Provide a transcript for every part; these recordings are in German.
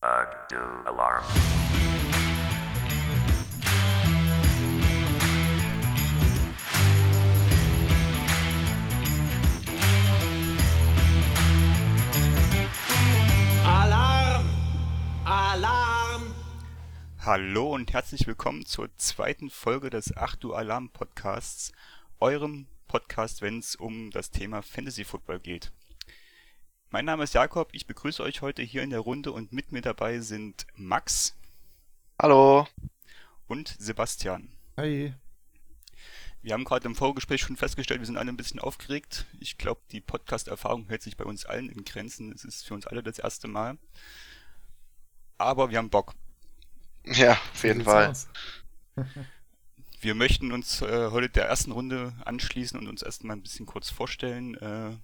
Do alarm. Alarm! Alarm! Hallo und herzlich willkommen zur zweiten Folge des Achtu Alarm Podcasts, eurem Podcast, wenn es um das Thema Fantasy Football geht. Mein Name ist Jakob, ich begrüße euch heute hier in der Runde und mit mir dabei sind Max Hallo. und Sebastian. Hi. Wir haben gerade im Vorgespräch schon festgestellt, wir sind alle ein bisschen aufgeregt. Ich glaube, die Podcast-Erfahrung hält sich bei uns allen in Grenzen. Es ist für uns alle das erste Mal. Aber wir haben Bock. Ja, auf jeden Fall. Wir möchten uns äh, heute der ersten Runde anschließen und uns erstmal ein bisschen kurz vorstellen äh,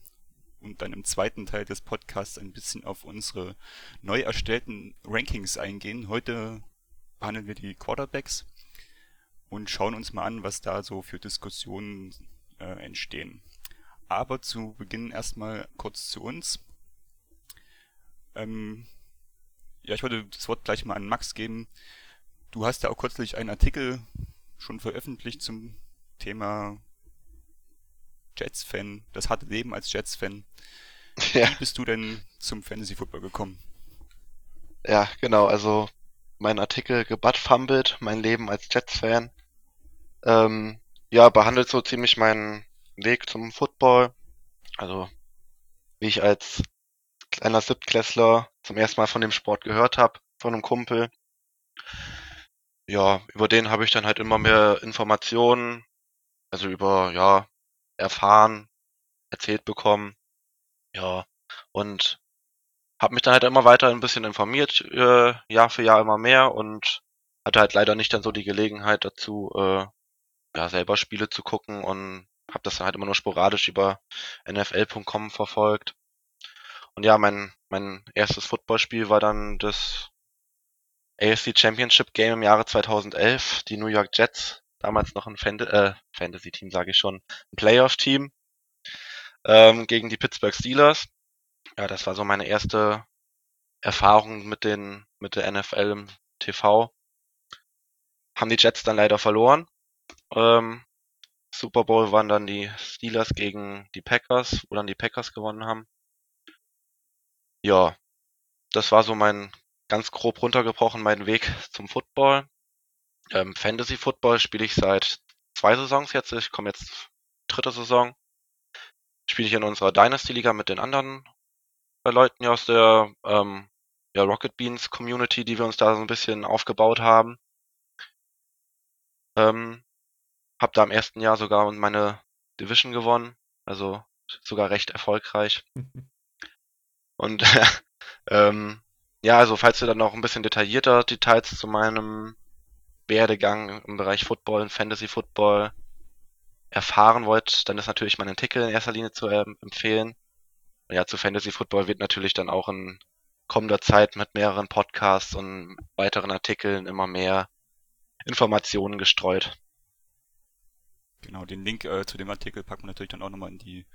und dann im zweiten Teil des Podcasts ein bisschen auf unsere neu erstellten Rankings eingehen. Heute behandeln wir die Quarterbacks und schauen uns mal an, was da so für Diskussionen äh, entstehen. Aber zu Beginn erstmal kurz zu uns. Ähm, ja, ich wollte das Wort gleich mal an Max geben. Du hast ja auch kürzlich einen Artikel schon veröffentlicht zum Thema Jets-Fan, das harte Leben als Jets-Fan. Ja, Wie bist du denn zum Fantasy-Football gekommen? ja, genau. Also mein Artikel Gebuttfumbelt, mein Leben als Jets-Fan. Ähm, ja, behandelt so ziemlich meinen Weg zum Football. Also wie ich als kleiner Siebtklässler zum ersten Mal von dem Sport gehört habe, von einem Kumpel. Ja, über den habe ich dann halt immer mehr Informationen, also über, ja, erfahren, erzählt bekommen. Ja, und habe mich dann halt immer weiter ein bisschen informiert, äh, Jahr für Jahr immer mehr und hatte halt leider nicht dann so die Gelegenheit dazu, äh, ja, selber Spiele zu gucken und habe das dann halt immer nur sporadisch über NFL.com verfolgt. Und ja, mein, mein erstes Footballspiel war dann das AFC Championship Game im Jahre 2011, die New York Jets, damals noch ein Fant äh, Fantasy-Team, sage ich schon, ein Playoff-Team, ähm, gegen die Pittsburgh Steelers. Ja, das war so meine erste Erfahrung mit den mit der NFL im TV. Haben die Jets dann leider verloren. Ähm, Super Bowl waren dann die Steelers gegen die Packers, wo dann die Packers gewonnen haben. Ja, das war so mein ganz grob runtergebrochen mein Weg zum Football. Ähm, Fantasy Football spiele ich seit zwei Saisons jetzt. Ich komme jetzt dritte Saison. Spiele ich in unserer Dynasty Liga mit den anderen äh, Leuten hier aus der ähm, ja, Rocket Beans Community, die wir uns da so ein bisschen aufgebaut haben. Ähm, hab da im ersten Jahr sogar meine Division gewonnen, also sogar recht erfolgreich. Und ähm, ja, also falls ihr dann noch ein bisschen detaillierter Details zu meinem Werdegang im Bereich Football und Fantasy Football erfahren wollt, dann ist natürlich mein Artikel in erster Linie zu ähm, empfehlen. Und ja, zu Fantasy Football wird natürlich dann auch in kommender Zeit mit mehreren Podcasts und weiteren Artikeln immer mehr Informationen gestreut. Genau, den Link äh, zu dem Artikel packen wir natürlich dann auch nochmal in die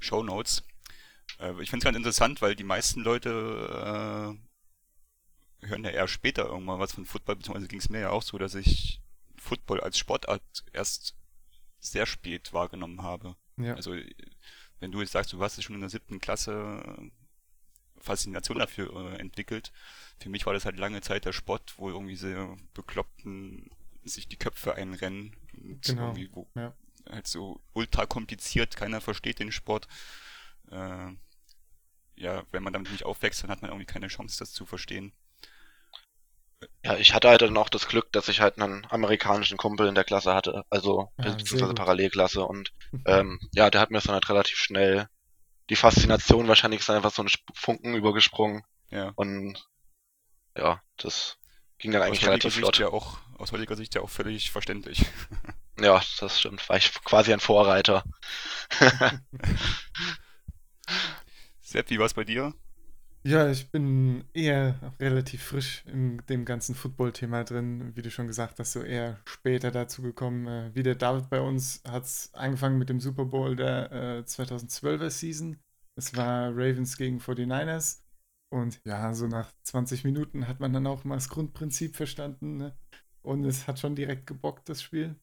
Show Notes. Äh, ich finde es ganz interessant, weil die meisten Leute äh, hören ja eher später irgendwann was von Football, beziehungsweise ging es mir ja auch so, dass ich Football als Sportart erst sehr spät wahrgenommen habe. Ja. Also wenn du jetzt sagst, du hast es schon in der siebten Klasse äh, Faszination dafür äh, entwickelt, für mich war das halt lange Zeit der Sport, wo irgendwie diese Bekloppten sich die Köpfe einrennen und Genau, irgendwie wo ja. halt so ultra kompliziert, keiner versteht den Sport. Äh, ja, wenn man damit nicht aufwächst, dann hat man irgendwie keine Chance, das zu verstehen. Ja, ich hatte halt dann auch das Glück, dass ich halt einen amerikanischen Kumpel in der Klasse hatte, also Ah, beziehungsweise. Parallelklasse und ähm, ja, der hat mir dann halt relativ schnell die Faszination wahrscheinlich ist einfach so ein Funken übergesprungen Ja. und ja, das ging dann eigentlich relativ Sicht flott. ja auch, aus heutiger Sicht ja auch völlig verständlich. Ja, das stimmt, war ich quasi ein Vorreiter. Sepp, wie war's bei dir? Ja, ich bin eher relativ frisch in dem ganzen Football-Thema drin. Wie du schon gesagt hast, so eher später dazu gekommen. Äh, wie der David bei uns hat es angefangen mit dem Super Bowl der äh, 2012er Season. Es war Ravens gegen 49ers. Und ja, so nach 20 Minuten hat man dann auch mal das Grundprinzip verstanden. Ne? Und es hat schon direkt gebockt, das Spiel.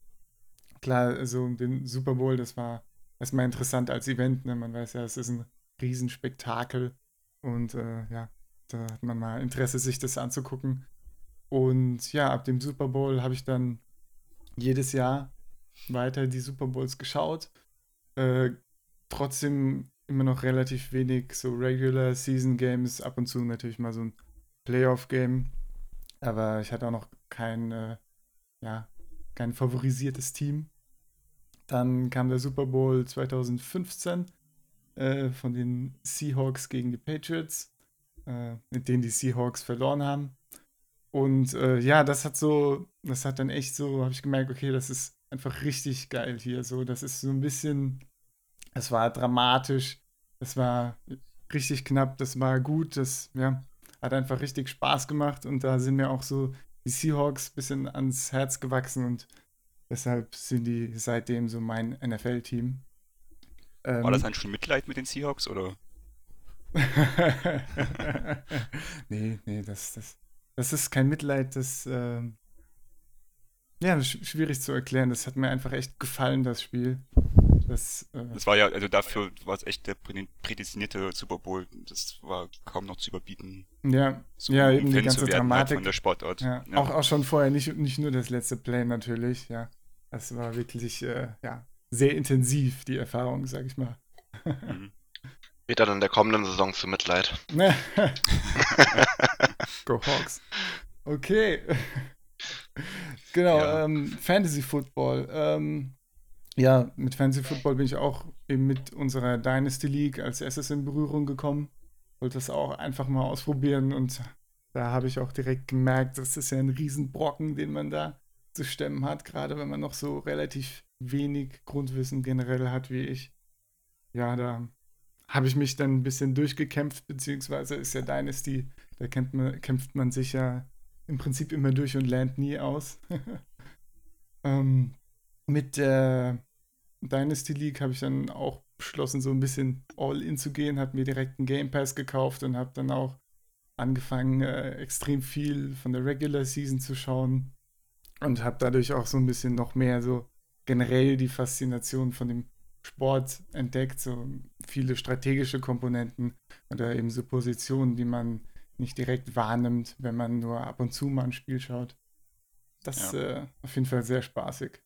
Klar, also den Super Bowl, das war erstmal interessant als Event. Ne? Man weiß ja, es ist ein Riesenspektakel. Und äh, ja, da hat man mal Interesse, sich das anzugucken. Und ja, ab dem Super Bowl habe ich dann jedes Jahr weiter die Super Bowls geschaut. Äh, trotzdem immer noch relativ wenig so Regular Season Games, ab und zu natürlich mal so ein Playoff Game. Aber ich hatte auch noch kein, äh, ja, kein favorisiertes Team. Dann kam der Super Bowl 2015 äh, von den Seahawks gegen die Patriots, äh, mit denen die Seahawks verloren haben. Und äh, ja, das hat so, das hat dann echt so, habe ich gemerkt, okay, das ist einfach richtig geil hier. So, das ist so ein bisschen, es war dramatisch, es war richtig knapp, das war gut, das ja, hat einfach richtig Spaß gemacht und da sind mir auch so die Seahawks ein bisschen ans Herz gewachsen und deshalb sind die seitdem so mein NFL-Team. Ähm, war das dann schon Mitleid mit den Seahawks oder? nee, nee, das, das, das ist kein Mitleid, das, äh, ja, das ist schwierig zu erklären. Das hat mir einfach echt gefallen, das Spiel. Das, äh, das war ja, also dafür war es echt der prädestinierte Super Bowl. Das war kaum noch zu überbieten. Ja, so ja eben die ganze halt Dramatik. Halt von der Sportart. Ja. Ja. Auch, auch schon vorher, nicht, nicht nur das letzte Play natürlich, ja. Das war wirklich, äh, ja, sehr intensiv, die Erfahrung, sag ich mal. Mhm. Wird dann in der kommenden Saison zu Mitleid. Go Hawks. Okay. genau, ja. ähm, Fantasy Football. Ähm, ja, mit Fantasy Football bin ich auch eben mit unserer Dynasty League als erstes in Berührung gekommen. Wollte das auch einfach mal ausprobieren und da habe ich auch direkt gemerkt, das ist ja ein Riesenbrocken, den man da zu stemmen hat, gerade wenn man noch so relativ wenig Grundwissen generell hat wie ich. Ja, da habe ich mich dann ein bisschen durchgekämpft, beziehungsweise ist ja Dynasty, da kämpft man, kämpft man sich ja im Prinzip immer durch und lernt nie aus. ähm, mit der Dynasty League habe ich dann auch beschlossen, so ein bisschen all in zu gehen, habe mir direkt einen Game Pass gekauft und habe dann auch angefangen, äh, extrem viel von der Regular Season zu schauen und habe dadurch auch so ein bisschen noch mehr so generell die Faszination von dem Sport entdeckt, so viele strategische Komponenten oder eben so Positionen, die man nicht direkt wahrnimmt, wenn man nur ab und zu mal ein Spiel schaut. Das ist ja. äh, auf jeden Fall sehr spaßig.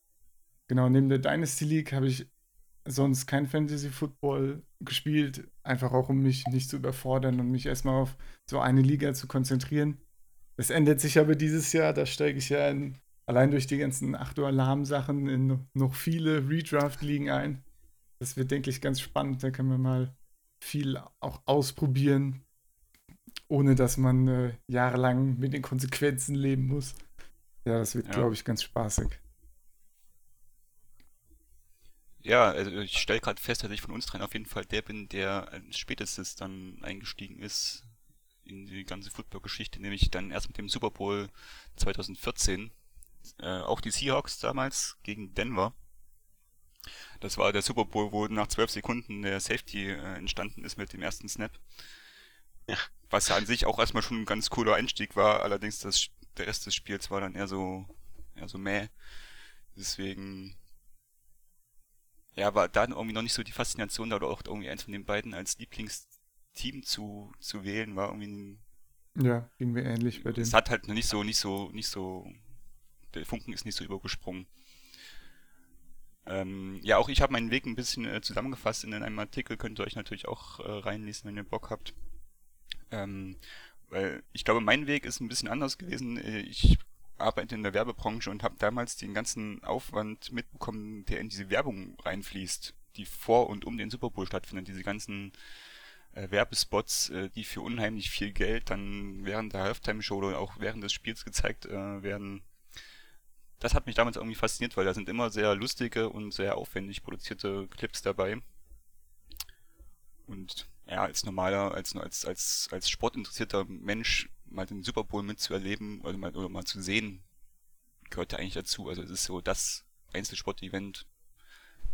Genau, neben der Dynasty League habe ich sonst kein Fantasy Football gespielt, einfach auch um mich nicht zu überfordern und mich erstmal auf so eine Liga zu konzentrieren. Das ändert sich aber dieses Jahr, da steige ich ja in, allein durch die ganzen Achtung-Alarm-Sachen in noch viele Redraft-Ligen ein. Das wird, denke ich, ganz spannend. Da können wir mal viel auch ausprobieren, ohne dass man äh, jahrelang mit den Konsequenzen leben muss. Ja, das wird, ja. glaube ich, ganz spaßig. Ja, also ich stelle gerade fest, dass ich von uns dreien auf jeden Fall der bin, der spätestens dann eingestiegen ist in die ganze Football-Geschichte, nämlich dann erst mit dem Super Bowl 2014. Äh, auch die Seahawks damals gegen Denver. Das war der Super Bowl, wo nach zwölf Sekunden der Safety äh, entstanden ist mit dem ersten Snap. Ja. Was ja an sich auch erstmal schon ein ganz cooler Einstieg war, allerdings das, der Rest des Spiels war dann eher so, eher so mäh. Deswegen, ja, war dann irgendwie noch nicht so die Faszination da oder auch irgendwie eins von den beiden als Lieblingsteam zu, zu wählen, war irgendwie ein, Ja, ging mir ähnlich bei dem. Es hat halt nicht so, nicht so, nicht so, der Funken ist nicht so übergesprungen. Ähm, ja, auch ich habe meinen Weg ein bisschen äh, zusammengefasst in einem Artikel, könnt ihr euch natürlich auch äh, reinlesen, wenn ihr Bock habt. Ähm, weil ich glaube, mein Weg ist ein bisschen anders gewesen. Äh, ich arbeite in der Werbebranche und habe damals den ganzen Aufwand mitbekommen, der in diese Werbung reinfließt, die vor und um den Super Bowl stattfindet. Diese ganzen äh, Werbespots, äh, die für unheimlich viel Geld dann während der Halftime-Show oder auch während des Spiels gezeigt äh, werden. Das hat mich damals irgendwie fasziniert, weil da sind immer sehr lustige und sehr aufwendig produzierte Clips dabei. Und ja, als normaler, als, als, als, als sportinteressierter Mensch mal den Super Bowl mitzuerleben oder mal, oder mal zu sehen, gehört ja eigentlich dazu. Also es ist so das Einzelsport-Event.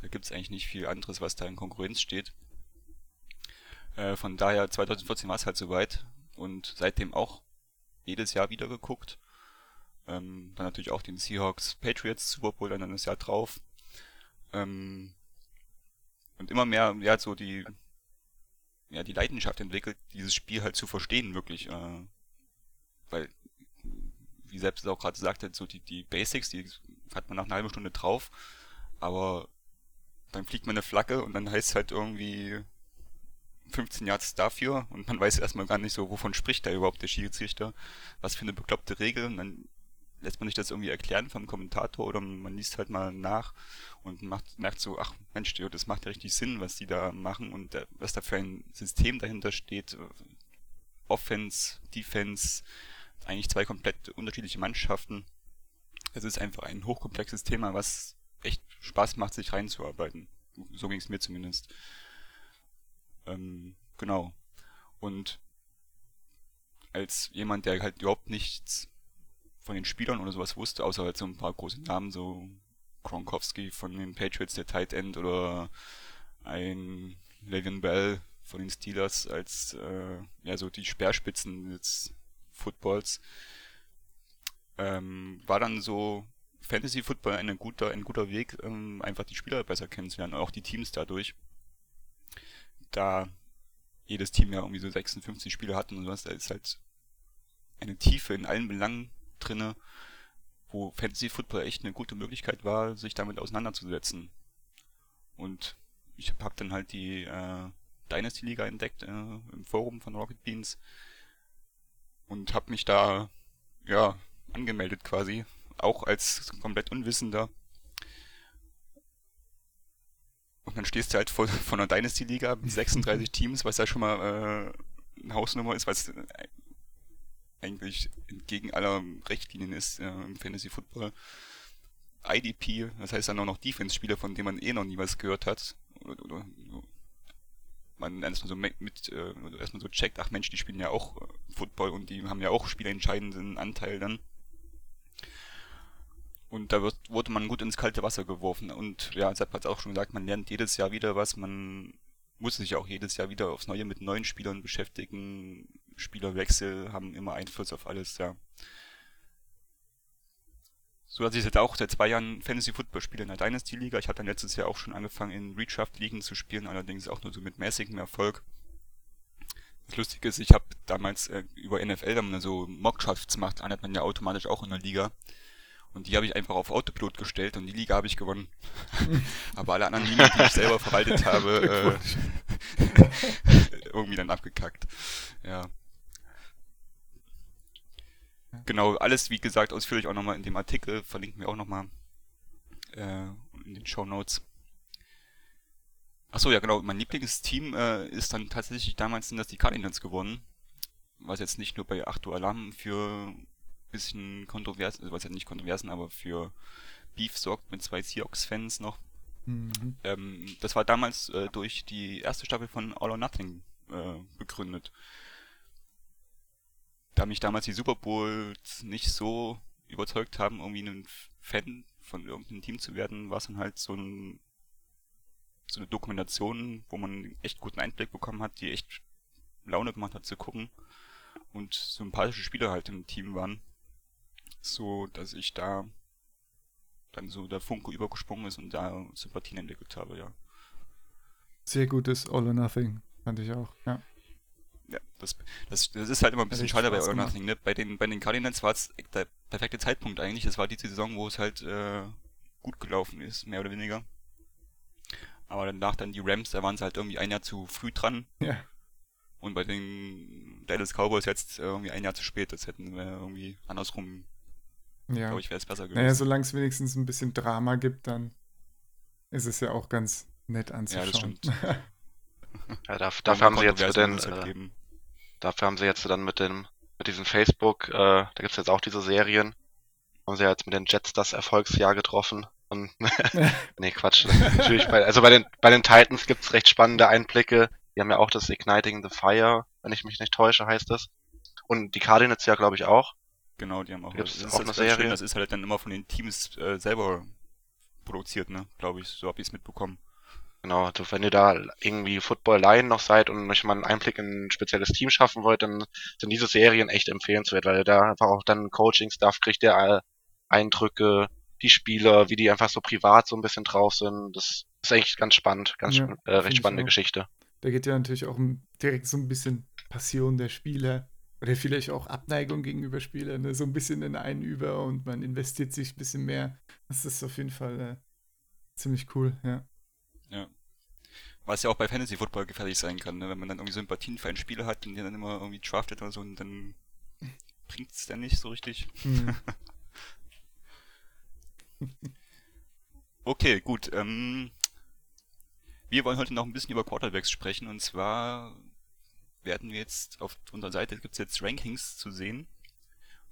Da gibt es eigentlich nicht viel anderes, was da in Konkurrenz steht. Äh, von daher, 2014 war es halt soweit. und seitdem auch jedes Jahr wieder geguckt. Ähm, dann natürlich auch den Seahawks Patriots Super Bowl dann das Jahr drauf. Ähm, und immer mehr, ja, so die, ja, die Leidenschaft entwickelt, dieses Spiel halt zu verstehen, wirklich. Äh, weil, wie selbst auch gerade sagte, so die, die Basics, die hat man nach einer halben Stunde drauf, aber dann fliegt man eine Flagge und dann heißt es halt irgendwie 15 Yards dafür und man weiß erstmal gar nicht so, wovon spricht da überhaupt der Schiedsrichter, was für eine bekloppte Regel und dann lässt man sich das irgendwie erklären vom Kommentator oder man liest halt mal nach und macht, merkt so, ach Mensch, das macht ja richtig Sinn, was die da machen und was da für ein System dahinter steht. Offense, Defense, eigentlich zwei komplett unterschiedliche Mannschaften. Es ist einfach ein hochkomplexes Thema, was echt Spaß macht, sich reinzuarbeiten. So ging es mir zumindest. Ähm, genau. Und als jemand, der halt überhaupt nichts von den Spielern oder sowas wusste, außer halt so ein paar große Namen, so Gronkowski von den Patriots, der Tight End, oder ein Le'Veon Bell von den Steelers als äh, ja so die Speerspitzen des Footballs. Ähm, war dann so Fantasy Football ein guter, ein guter Weg, ähm, einfach die Spieler besser kennenzulernen, auch die Teams dadurch. Da jedes Team ja irgendwie so 56 Spieler hat und sowas, da ist halt eine Tiefe in allen Belangen drinne, wo Fantasy Football echt eine gute Möglichkeit war, sich damit auseinanderzusetzen. Und ich habe dann halt die äh, Dynasty Liga entdeckt äh, im Forum von Rocket Beans und habe mich da ja angemeldet quasi, auch als komplett Unwissender. Und dann stehst du halt vor, vor einer Dynasty Liga mit 36 Teams, was ja schon mal äh, eine Hausnummer ist, was eigentlich entgegen aller Richtlinien ist äh, im Fantasy Football. IDP, das heißt dann auch noch Defense-Spieler, von denen man eh noch nie was gehört hat. Oder, oder man erstmal so mit, äh, erstmal so checkt, ach Mensch, die spielen ja auch äh, Football und die haben ja auch spielentscheidenden Anteil dann. Und da wird, wurde man gut ins kalte Wasser geworfen. Und ja, Sepp hat es auch schon gesagt, man lernt jedes Jahr wieder was, man muss sich auch jedes Jahr wieder aufs Neue mit neuen Spielern beschäftigen. Spielerwechsel haben immer Einfluss auf alles, ja. So dass ich jetzt auch seit zwei Jahren Fantasy Football spiele in der Dynasty Liga. Ich hatte dann letztes Jahr auch schon angefangen in Redraft Ligen zu spielen, allerdings auch nur so mit mäßigem Erfolg. Das Lustige ist, ich habe damals äh, über NFL, wenn man so Mockdrafts macht, landet man ja automatisch auch in der Liga. Und die habe ich einfach auf Autopilot gestellt und die Liga habe ich gewonnen. Aber alle anderen Ligen, die ich selber verwaltet habe, äh, irgendwie dann abgekackt. Ja. Genau, alles wie gesagt ausführlich auch nochmal in dem Artikel, verlinken wir auch nochmal äh, in den Show Notes. Achso, ja genau, mein Lieblingsteam äh, ist dann tatsächlich damals sind das die Cardinals geworden. Was jetzt nicht nur bei Achtung Alarm für bisschen kontrovers, also was ja nicht kontroversen, aber für Beef sorgt mit zwei Seahawks-Fans noch. Mhm. Ähm, das war damals äh, durch die erste Staffel von All or Nothing äh, begründet. Da mich damals die Super Bowls nicht so überzeugt haben, irgendwie ein Fan von irgendeinem Team zu werden, war es dann halt so ein so eine Dokumentation, wo man echt guten Einblick bekommen hat, die echt Laune gemacht hat zu gucken und sympathische Spieler halt im Team waren so, dass ich da dann so der Funke übergesprungen ist und da Sympathien entwickelt habe, ja. Sehr gutes All or Nothing, fand ich auch, ja. Ja, das, das, das ist halt immer ein bisschen schade bei All or Nothing, ne? Bei den, bei den Cardinals war es der perfekte Zeitpunkt eigentlich. Das war die Saison, wo es halt äh, gut gelaufen ist, mehr oder weniger. Aber danach dann die Rams, da waren sie halt irgendwie ein Jahr zu früh dran. Ja. Und bei den Dallas Cowboys jetzt irgendwie ein Jahr zu spät. Das hätten wir irgendwie andersrum ja. Glaube ich, wäre es besser gewesen. Naja, solange es wenigstens ein bisschen Drama gibt, dann ist es ja auch ganz nett anzuschauen. Ja, das stimmt. ja, dafür, dafür haben sie jetzt mit den, äh, dafür haben sie jetzt dann mit dem, mit diesem Facebook, äh, da gibt es jetzt auch diese Serien, haben sie ja jetzt mit den Jets das Erfolgsjahr getroffen. Und nee, Quatsch. Natürlich bei, also bei den, bei den Titans gibt es recht spannende Einblicke. Die haben ja auch das Igniting the Fire, wenn ich mich nicht täusche, heißt das. Und die Cardinals ja, glaube ich, auch. Genau, die haben auch. Gibt's das ist auch eine Serie? Schön, das ist halt dann immer von den Teams äh, selber produziert, ne? Glaube ich, so habe ich es mitbekommen. Genau, also wenn ihr da irgendwie Football-Laien noch seid und euch mal einen Einblick in ein spezielles Team schaffen wollt, dann sind diese Serien echt empfehlenswert, weil ihr da einfach auch dann Coaching-Stuff kriegt, der Eindrücke, die Spieler, wie die einfach so privat so ein bisschen drauf sind. Das ist eigentlich ganz spannend, ganz Ja, äh, recht spannende. Geschichte. Da geht ja natürlich auch direkt so ein bisschen Passion der Spieler oder vielleicht auch Abneigung gegenüber Spielern, ne? so ein bisschen in einen über und man investiert sich ein bisschen mehr. Das ist auf jeden Fall äh, ziemlich cool, ja. Ja. Was ja auch bei Fantasy Football gefährlich sein kann, ne? wenn man dann irgendwie Sympathien für einen Spieler hat und den dann immer irgendwie draftet oder so und dann bringt es dann nicht so richtig. Hm. Okay, gut. Ähm, wir wollen heute noch ein bisschen über Quarterbacks sprechen und zwar werden wir jetzt auf unserer Seite gibt es jetzt Rankings zu sehen.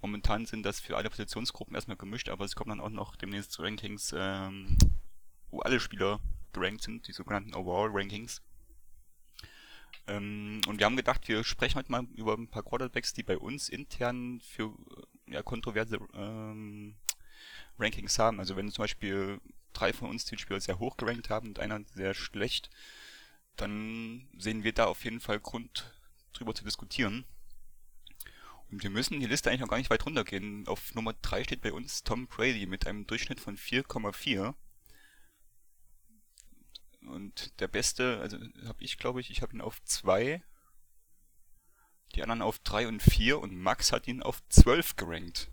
Momentan sind das für alle Positionsgruppen erstmal gemischt, aber es kommen dann auch noch demnächst Rankings, ähm, wo alle Spieler gerankt sind, die sogenannten Overall Rankings. Ähm, und wir haben gedacht, wir sprechen heute mal über ein paar Quarterbacks, die bei uns intern für äh, ja, kontroverse ähm, Rankings haben. Also wenn zum Beispiel drei von uns den Spieler sehr hoch gerankt haben und einer sehr schlecht, dann sehen wir da auf jeden Fall Grund drüber zu diskutieren. Und wir müssen die Liste eigentlich noch gar nicht weit runtergehen. Auf Nummer 3 steht bei uns Tom Brady mit einem Durchschnitt von 4,4. Und der beste, also habe ich glaube ich, ich habe ihn auf 2. Die anderen auf 3 und 4 und Max hat ihn auf 12 gerankt.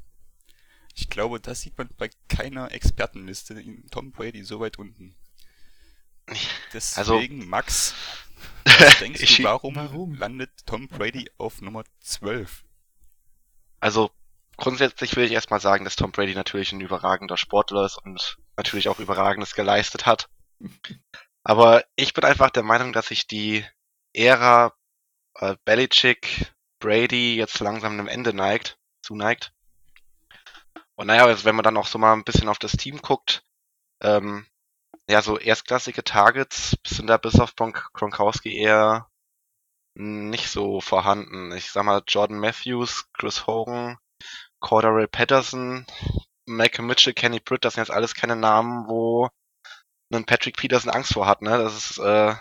Ich glaube, das sieht man bei keiner Expertenliste in Tom Brady so weit unten. Also- Deswegen, Max, was denkst Ich- du, warum, Warum? landet Tom Brady auf Nummer 12? Also grundsätzlich will ich erstmal sagen, dass Tom Brady natürlich ein überragender Sportler ist und natürlich auch überragendes geleistet hat. Aber ich bin einfach der Meinung, dass sich die Ära äh, Belichick, Brady jetzt langsam dem Ende neigt, zuneigt. Und naja, also wenn man dann auch so mal ein bisschen auf das Team guckt, ähm, ja, so erstklassige Targets sind da bis auf Gronk Gronkowski eher nicht so vorhanden. Ich sag mal, Jordan Matthews, Chris Hogan, Cordarrelle Patterson, Malcolm Mitchell, Kenny Britt, das sind jetzt alles keine Namen, wo ein Patrick Peterson Angst vor hat, ne? Das ist, äh,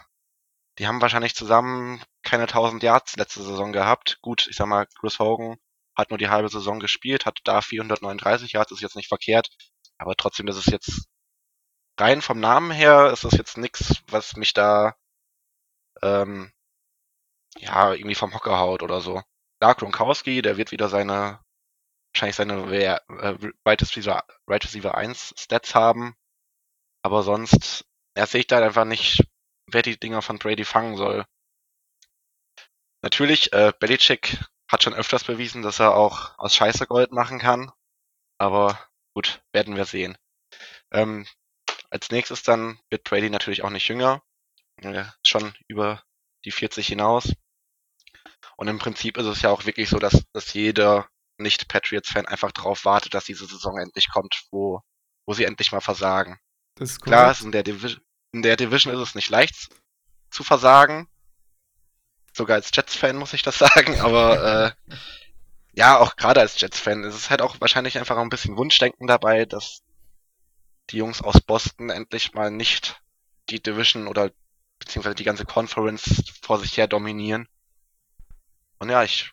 die haben wahrscheinlich zusammen keine 1000 Yards letzte Saison gehabt. Gut, ich sag mal, Chris Hogan hat nur die halbe Saison gespielt, hat da 439 Yards, ist jetzt nicht verkehrt. Aber trotzdem, das ist jetzt rein vom Namen her, ist das jetzt nix, was mich da, ähm, ja, irgendwie vom Hocker haut oder so. Klar, Gronkowski, der wird wieder seine, wahrscheinlich seine äh, Right Receiver, Right Receiver 1 Stats haben. Aber sonst, er sehe ich da einfach nicht, wer die Dinger von Brady fangen soll. Natürlich, äh, Belichick hat schon öfters bewiesen, dass er auch aus Scheiße Gold machen kann. Aber gut, werden wir sehen. Ähm, als nächstes dann wird Brady natürlich auch nicht jünger. Äh, schon über die 40 hinaus. Und im Prinzip ist es ja auch wirklich so, dass, dass jeder Nicht-Patriots-Fan einfach drauf wartet, dass diese Saison endlich kommt, wo, wo sie endlich mal versagen. Das ist Klar, korrekt. es in der, Divi in der Division ist es nicht leicht zu versagen. Sogar als Jets-Fan muss ich das sagen, aber äh, ja, auch gerade als Jets-Fan ist es halt auch wahrscheinlich einfach ein bisschen Wunschdenken dabei, dass die Jungs aus Boston endlich mal nicht die Division oder beziehungsweise die ganze Conference vor sich her dominieren. Und ja, ich,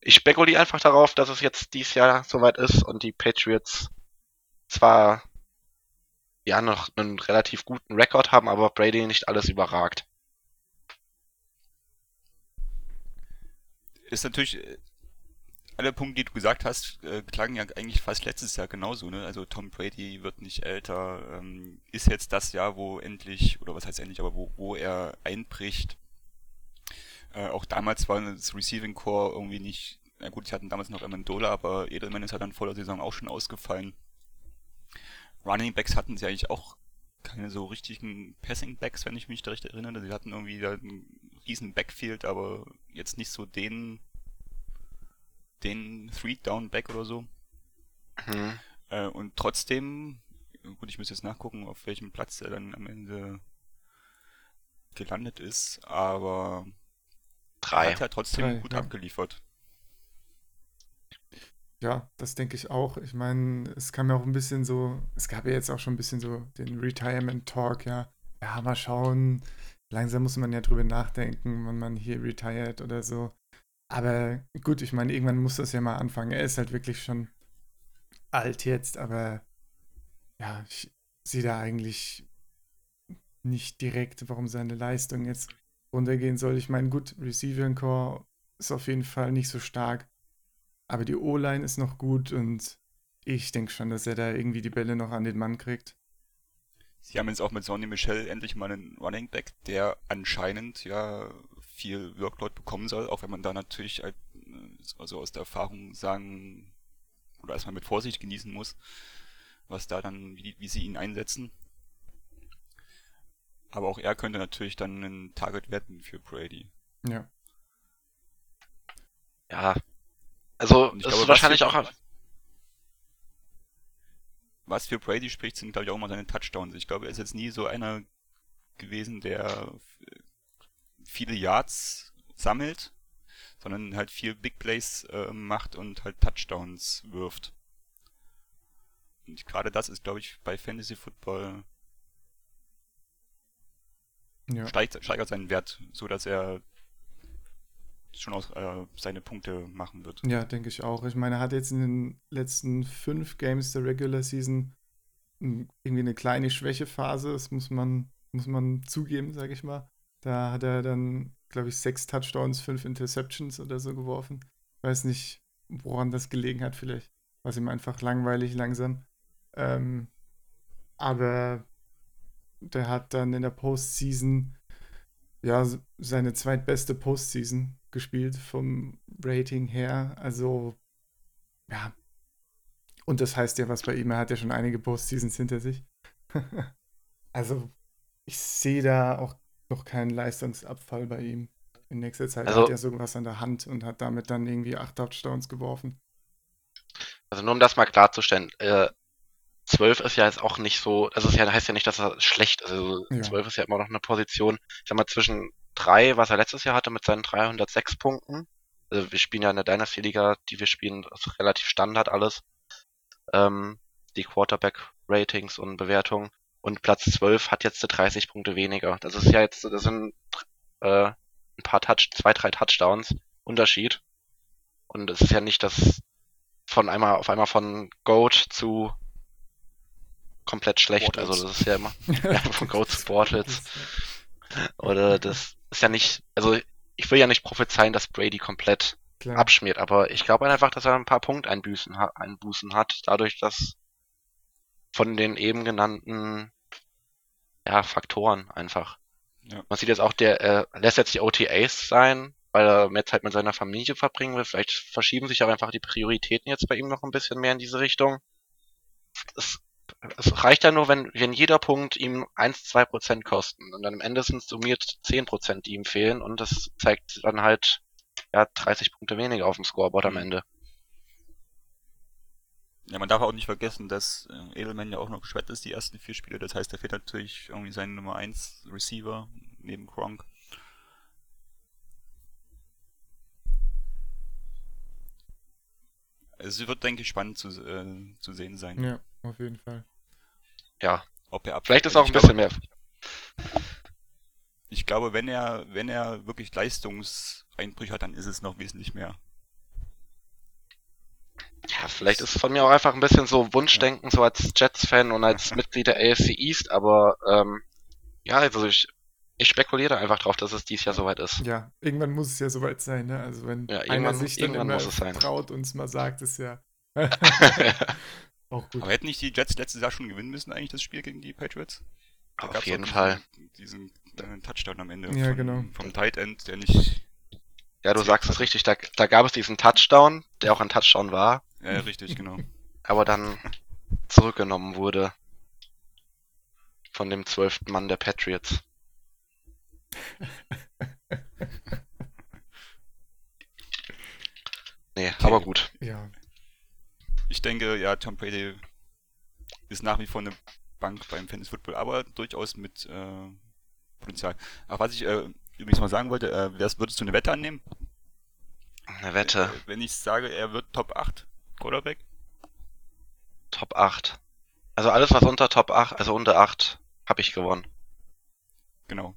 ich spekuliere einfach darauf, dass es jetzt dieses Jahr soweit ist und die Patriots zwar ja noch einen relativ guten Rekord haben, aber Brady nicht alles überragt. Ist natürlich, äh, alle Punkte, die du gesagt hast, äh, klangen ja eigentlich fast letztes Jahr genauso, ne? Also Tom Brady wird nicht älter, ähm, ist jetzt das Jahr, wo endlich, oder was heißt endlich, aber wo, wo er einbricht. Äh, auch damals war das Receiving Core irgendwie nicht, na gut, sie hatten damals noch Amendola, aber Edelman ist ja dann vor der Saison auch schon ausgefallen. Running Backs hatten sie eigentlich auch keine so richtigen Passing Backs, wenn ich mich da richtig erinnere. Sie hatten irgendwie da einen riesen Backfield, aber jetzt nicht so den den Three Down Back oder so. Mhm. Äh, und trotzdem, gut, ich muss jetzt nachgucken, auf welchem Platz er dann am Ende gelandet ist, aber er Drei. hat ja trotzdem Drei, gut ja. abgeliefert. Ja, das denke ich auch. Ich meine, es kam ja auch ein bisschen so, es gab ja jetzt auch schon ein bisschen so den Retirement Talk, ja. ja, mal schauen. Langsam muss man ja drüber nachdenken, wenn man hier retired oder so. Aber gut, ich meine, irgendwann muss das ja mal anfangen. Er ist halt wirklich schon alt jetzt, aber ja, ich sehe da eigentlich nicht direkt, warum seine Leistung jetzt runtergehen soll. Ich meine, gut, Receiving Core ist auf jeden Fall nicht so stark, aber die O-Line ist noch gut und ich denke schon, dass er da irgendwie die Bälle noch an den Mann kriegt. Sie haben jetzt auch mit Sonny Michel endlich mal einen Running Back, der anscheinend ja viel Workload bekommen soll, auch wenn man da natürlich halt, also aus der Erfahrung sagen oder erstmal mit Vorsicht genießen muss, was da dann, wie, wie sie ihn einsetzen. Aber auch er könnte natürlich dann ein Target werden für Brady. Ja. Ja. Also, es ist wahrscheinlich auch. Was für Brady spricht, sind, glaube ich, auch mal seine Touchdowns. Ich glaube, er ist jetzt nie so einer gewesen, der viele Yards sammelt, sondern halt viel Big Plays äh, macht und halt Touchdowns wirft. Und gerade das ist, glaube ich, bei Fantasy Football ja. steigt, steigert seinen Wert, so dass er schon aus, äh, seine Punkte machen wird. Ja, denke ich auch. Ich meine, er hat jetzt in den letzten fünf Games der Regular Season irgendwie eine kleine Schwächephase, das muss man, muss man zugeben, sage ich mal. Da hat er dann, glaube ich, sechs Touchdowns, fünf Interceptions oder so geworfen. Weiß nicht, woran das gelegen hat, vielleicht war es ihm einfach langweilig langsam. Ähm, aber der hat dann in der Postseason ja seine zweitbeste Postseason gespielt vom Rating her. Also ja. Und das heißt ja was bei ihm. Er hat ja schon einige Postseasons hinter sich. also ich sehe da auch noch keinen Leistungsabfall bei ihm. In nächster Zeit also, hat er sowas an der Hand und hat damit dann irgendwie acht Touchdowns geworfen. Also nur um das mal klarzustellen, äh, 12 ist ja jetzt auch nicht so, also es heißt ja nicht, dass er schlecht ist. Also ja. 12 ist ja immer noch eine Position, ich sag mal, zwischen 3, was er letztes Jahr hatte mit seinen 306 Punkten. Also wir spielen ja in der Dynasty-Liga, die wir spielen, ist relativ Standard alles. Ähm, die Quarterback-Ratings und Bewertungen. Und Platz 12 hat jetzt 30 Punkte weniger. Das ist ja jetzt, das sind äh, ein paar Touch, zwei, drei Touchdowns Unterschied. Und es ist ja nicht das von einmal auf einmal von Goat zu komplett schlecht. Bortles. Also das ist ja immer ja, von Goat zu Bortles. Oder das ist ja nicht, also ich will ja nicht prophezeien, dass Brady komplett Klar. abschmiert, aber ich glaube einfach, dass er ein paar Punkteinbußen Einbußen hat, dadurch, dass von den eben genannten ja, Faktoren einfach. Ja. Man sieht jetzt auch, der äh, lässt jetzt die OTAs sein, weil er mehr Zeit mit seiner Familie verbringen will. Vielleicht verschieben sich auch einfach die Prioritäten jetzt bei ihm noch ein bisschen mehr in diese Richtung. Es es reicht ja nur, wenn, wenn jeder Punkt ihm 1, 2 Prozent kosten. Und dann am Ende sind es summiert 10 Prozent, die ihm fehlen. Und das zeigt dann halt, ja, 30 Punkte weniger auf dem Scoreboard am mhm. Ende. Ja, man darf auch nicht vergessen, dass äh, Edelman ja auch noch gesperrt ist, die ersten vier Spiele. Das heißt, er fehlt natürlich irgendwie sein Nummer 1 Receiver neben Gronk. Es wird, denke ich, spannend zu, äh, zu sehen sein. Ja, auf jeden Fall. Ja. Ob er Vielleicht ist auch ein bisschen glaube, mehr. Ich glaube, wenn er, wenn er wirklich Leistungseinbrüche hat, dann ist es noch wesentlich mehr. Ja, vielleicht ist es von mir auch einfach ein bisschen so Wunschdenken, so als Jets-Fan und als Mitglied der AFC East, aber ähm, ja, also ich, ich spekuliere einfach drauf, dass es dieses Jahr soweit ist. Ja, irgendwann muss es ja soweit sein, ne? Also wenn ja, einer sich dann immer traut und es mal sagt, ist ja auch gut. Aber hätten nicht die Jets letztes Jahr schon gewinnen müssen, eigentlich das Spiel gegen die Patriots? Da Auf jeden Fall. Diesen, diesen äh, Touchdown am Ende ja, von, genau. vom Tight End, der nicht. Ja, du sagst es richtig, da, da gab es diesen Touchdown, der auch ein Touchdown war. Ja, richtig, genau. Aber dann zurückgenommen wurde von dem zwölften Mann der Patriots. nee, okay. aber gut. Ja. Ich denke, ja, Tom Brady ist nach wie vor eine Bank beim Fantasy Football, aber durchaus mit äh, Potenzial. Aber was ich äh, übrigens mal sagen wollte, äh, würdest du eine Wette annehmen? Eine Wette. Äh, wenn ich sage, er wird Top 8 Quarterback? Top 8. Also alles, was unter Top 8, also unter 8, habe ich gewonnen. Genau.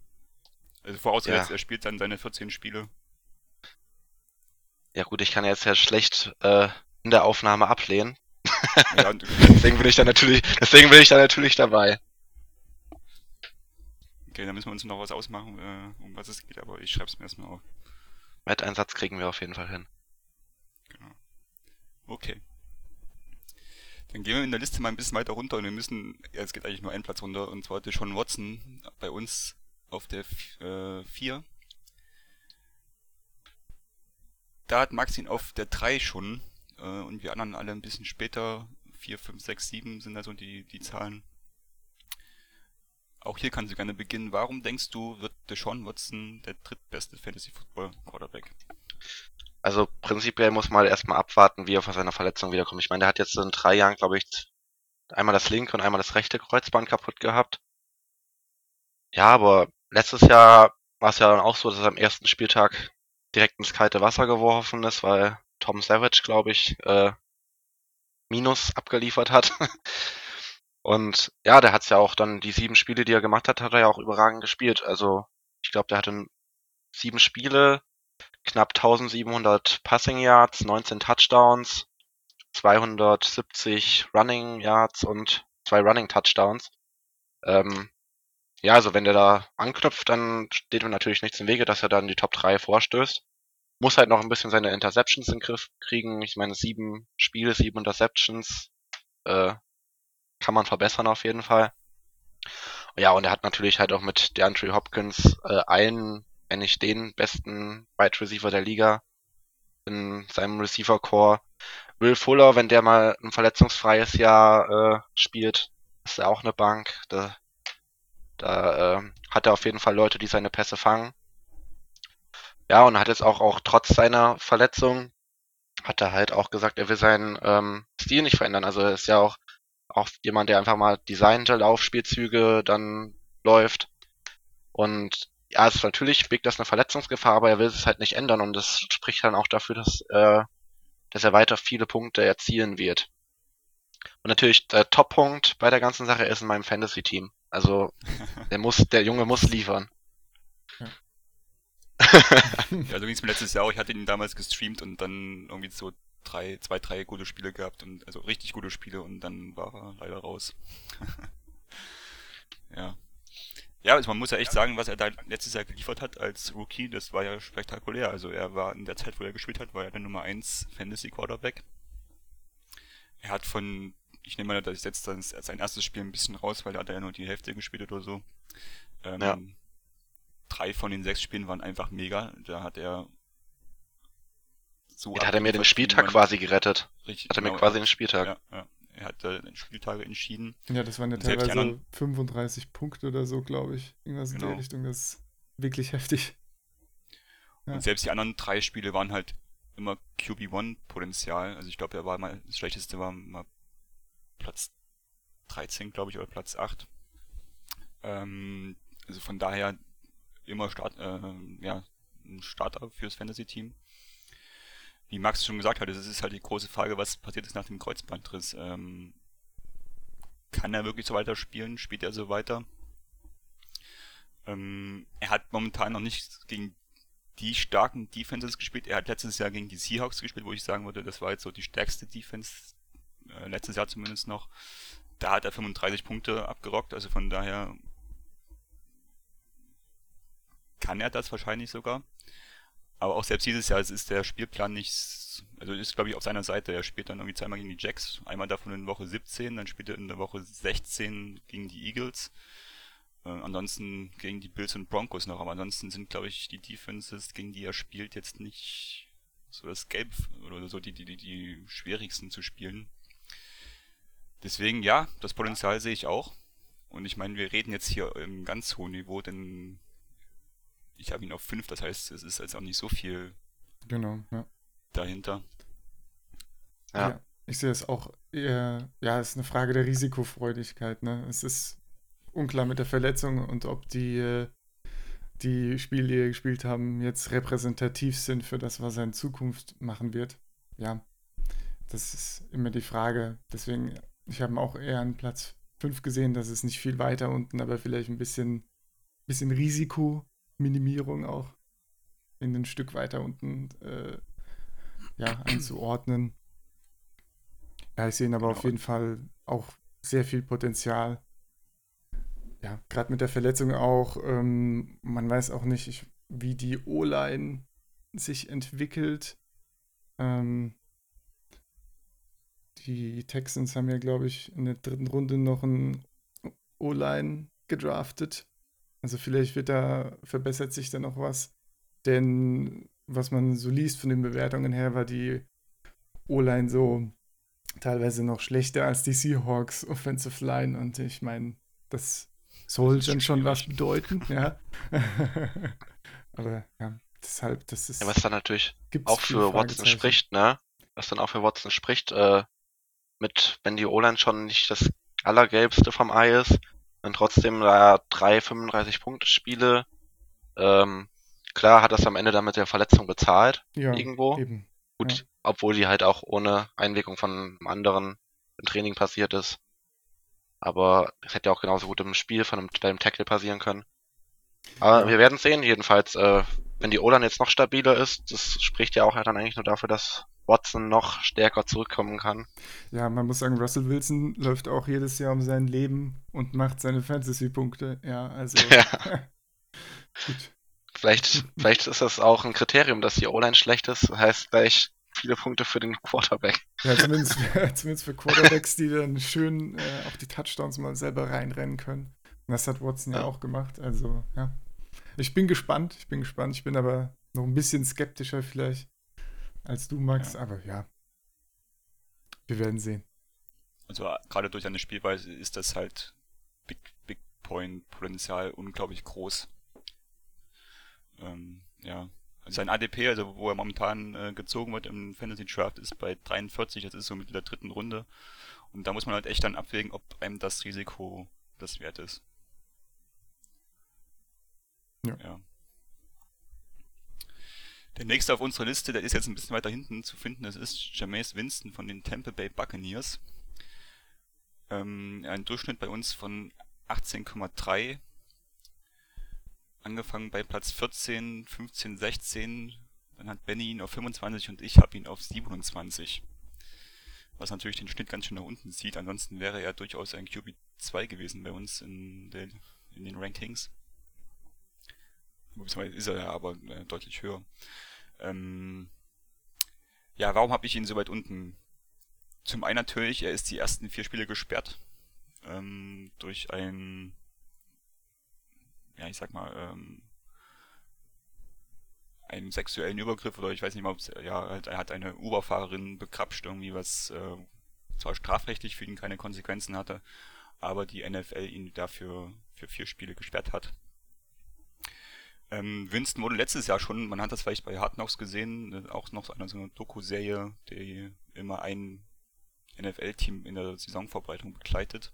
Also vorausgesetzt, ja. er spielt dann seine 14 Spiele. Ja gut, ich kann jetzt ja schlecht äh, in der Aufnahme ablehnen. Ja, deswegen bin ich da natürlich, deswegen bin ich da natürlich dabei. Okay, dann müssen wir uns noch was ausmachen, äh, um was es geht, aber ich schreibe es mir erstmal auf. Wetteinsatz kriegen wir auf jeden Fall hin. Genau. Okay. Dann gehen wir in der Liste mal ein bisschen weiter runter und wir müssen, ja, es geht eigentlich nur einen Platz runter, und zwar Sean Watson bei uns auf der 4. Äh, da hat Max ihn auf der 3 schon äh, und wir anderen alle ein bisschen später. 4, 5, 6, 7 sind also die, die Zahlen. Auch hier kannst du gerne beginnen. Warum denkst du, wird Deshaun Watson der drittbeste Fantasy Football Quarterback? Also prinzipiell muss man erstmal abwarten, wie er von seiner Verletzung wiederkommt. Ich meine, der hat jetzt in drei Jahren, glaube ich, einmal das linke und einmal das rechte Kreuzband kaputt gehabt. Ja, aber letztes Jahr war es ja dann auch so, dass er am ersten Spieltag direkt ins kalte Wasser geworfen ist, weil Tom Savage, glaube ich, äh, Minus abgeliefert hat. Und ja, der hat's ja auch dann, die sieben Spiele, die er gemacht hat, hat er ja auch überragend gespielt. Also ich glaube, der hatte sieben Spiele, knapp 1700 Passing Yards, 19 Touchdowns, 270 Running Yards und zwei Running Touchdowns. Ähm, ja, also wenn der da anknüpft, dann steht ihm natürlich nichts im Wege, dass er dann die Top 3 vorstößt. Muss halt noch ein bisschen seine Interceptions in den Griff kriegen. Ich meine, sieben Spiele, sieben Interceptions, äh, kann man verbessern auf jeden Fall. Ja, und er hat natürlich halt auch mit DeAndre Hopkins äh, einen, wenn nicht den besten Wide Receiver der Liga in seinem Receiver Core. Will Fuller, wenn der mal ein verletzungsfreies Jahr äh, spielt, ist er auch eine Bank. Da, da äh, hat er auf jeden Fall Leute, die seine Pässe fangen. Ja, und hat jetzt auch, auch trotz seiner Verletzung, hat er halt auch gesagt, er will seinen ähm, Stil nicht verändern. Also er ist ja auch, auch jemand, der einfach mal designte Laufspielzüge dann läuft. Und ja, es ist natürlich birgt das eine Verletzungsgefahr, aber er will es halt nicht ändern und das spricht dann auch dafür, dass, äh, dass er weiter viele Punkte erzielen wird. Und natürlich der Top-Punkt bei der ganzen Sache ist in meinem Fantasy-Team. Also der muss, der Junge muss liefern. Ja. so ging es mir letztes Jahr auch. Ich hatte ihn damals gestreamt und dann irgendwie so drei, zwei, drei gute Spiele gehabt und also richtig gute Spiele und dann war er leider raus. ja. Ja, also man muss ja echt sagen, was er da letztes Jahr geliefert hat als Rookie, das war ja spektakulär. Also er war in der Zeit, wo er gespielt hat, war er der Nummer 1 Fantasy Quarterback. Er hat von, ich nehme mal, dass ich jetzt sein erstes Spiel ein bisschen raus, weil da hat er ja nur die Hälfte gespielt oder so. Ähm, ja drei von den sechs Spielen waren einfach mega. Da hat er so. Da hat er mir den Spieltag quasi gerettet. Richtig, hat er genau, mir quasi den Spieltag. Ja, ja. Er hat äh, den Spieltage entschieden. Ja, das waren ja teilweise anderen... 35 Punkte oder so, glaube ich. Irgendwas genau. in der Richtung. Das ist wirklich heftig. Ja. Und selbst die anderen drei Spiele waren halt immer QB1-Potenzial. Also ich glaube, er war mal, das schlechteste war mal Platz 13, glaube ich, oder Platz 8. Ähm, also von daher, immer Start, äh, ja, ein Starter fürs Fantasy-Team. Wie Max schon gesagt hat, es ist halt die große Frage, was passiert ist nach dem Kreuzbandriss. Ähm, kann er wirklich so weiter spielen? Spielt er so weiter? Ähm, er hat momentan noch nicht gegen die starken Defenses gespielt. Er hat letztes Jahr gegen die Seahawks gespielt, wo ich sagen würde, das war jetzt so die stärkste Defense, äh, letztes Jahr zumindest noch. Da hat er 35 Punkte abgerockt, also von daher kann er das wahrscheinlich sogar. Aber auch selbst dieses Jahr ist der Spielplan nicht, also ist glaube ich auf seiner Seite. Er spielt dann irgendwie zweimal gegen die Jacks, einmal davon in Woche 17, dann spielt er in der Woche 16 gegen die Eagles. Äh, ansonsten gegen die Bills und Broncos noch, aber ansonsten sind glaube ich die Defenses, gegen die er spielt, jetzt nicht so das Gelb oder so die, die, die, die schwierigsten zu spielen. Deswegen ja, das Potenzial sehe ich auch. Und ich meine, wir reden jetzt hier im ganz hohen Niveau, denn ich habe ihn auf 5, das heißt, es ist jetzt auch nicht so viel genau, ja. dahinter. Ja. ja. Ich sehe es auch eher, ja, es ist eine Frage der Risikofreudigkeit. Ne? Es ist unklar mit der Verletzung und ob die, äh, die Spiele, die er gespielt haben, jetzt repräsentativ sind für das, was er in Zukunft machen wird. Ja, das ist immer die Frage. Deswegen, ich habe ihn auch eher an Platz 5 gesehen, das ist nicht viel weiter unten, aber vielleicht ein bisschen bisschen Risikominimierung auch in ein Stück weiter unten äh, ja, einzuordnen. Ja, ich sehe aber genau. auf jeden Fall auch sehr viel Potenzial. Ja, gerade mit der Verletzung auch. Ähm, man weiß auch nicht, ich, wie die O-Line sich entwickelt. Ähm, die Texans haben ja, glaube ich, in der dritten Runde noch einen O-Line gedraftet. Also vielleicht wird da, verbessert sich da noch was. Denn was man so liest von den Bewertungen her, war die O-Line so teilweise noch schlechter als die Seahawks Offensive Line. Und ich meine, das soll dann schon was bedeuten, ja. Aber ja, deshalb, das ist. Ja, was dann natürlich auch für Watson spricht, ne? Was dann auch für Watson spricht, äh, mit, wenn die O-Line schon nicht das Allergelbste vom Ei ist, dann trotzdem da drei 35 Punkte Spiele, ähm, klar hat das am Ende damit der Verletzung bezahlt, ja, irgendwo. Eben. Gut, ja. obwohl die halt auch ohne Einwirkung von einem anderen im Training passiert ist. Aber es hätte ja auch genauso gut im Spiel von einem, einem Tackle passieren können. Aber ja. wir werden sehen, jedenfalls, äh, wenn die O-Line jetzt noch stabiler ist, das spricht ja auch dann eigentlich nur dafür, dass Watson noch stärker zurückkommen kann. Ja, man muss sagen, Russell Wilson läuft auch jedes Jahr um sein Leben und macht seine Fantasy-Punkte. Ja, also. Ja. gut. Vielleicht, vielleicht ist das auch ein Kriterium, dass die O-Line schlecht ist. Das heißt gleich viele Punkte für den Quarterback. Ja, zumindest, zumindest für Quarterbacks, die dann schön äh, auch die Touchdowns mal selber reinrennen können. Und das hat Watson ja, ja auch gemacht. Also, ja. Ich bin gespannt, ich bin gespannt. Ich bin aber noch ein bisschen skeptischer vielleicht als du, Max, ja. aber ja. Wir werden sehen. Also gerade durch eine Spielweise ist das halt Big, Big Point Potenzial unglaublich groß. Ähm, ja. Also sein ADP, also wo er momentan äh, gezogen wird im Fantasy Draft, ist bei 43, das ist so mit der dritten Runde. Und da muss man halt echt dann abwägen, ob einem das Risiko das wert ist. Ja. ja. Der nächste auf unserer Liste, der ist jetzt ein bisschen weiter hinten zu finden, das ist Jameis Winston von den Tampa Bay Buccaneers. Ähm, ein Durchschnitt bei uns von 18,3. Angefangen bei Platz 14, 15, 16. Dann hat Benny ihn auf 25 und ich habe ihn auf 27. Was natürlich den Schnitt ganz schön nach unten zieht. Ansonsten wäre er durchaus ein QB2 gewesen bei uns in, der, in den Rankings. Ist er ja aber äh, deutlich höher. Ähm, ja, warum habe ich ihn so weit unten? Zum einen natürlich, er ist die ersten vier Spiele gesperrt. Ähm, durch ein, ja, ich sag mal, ähm, einen sexuellen Übergriff oder ich weiß nicht mal, ja, halt, er hat eine Uberfahrerin bekrapscht irgendwie, was äh, zwar strafrechtlich für ihn keine Konsequenzen hatte, aber die NFL ihn dafür für vier Spiele gesperrt hat. Ähm, Winston wurde letztes Jahr schon, man hat das vielleicht bei Hard Knocks gesehen, äh, auch noch so eine, so eine Doku-Serie, die immer ein NFL-Team in der Saisonvorbereitung begleitet,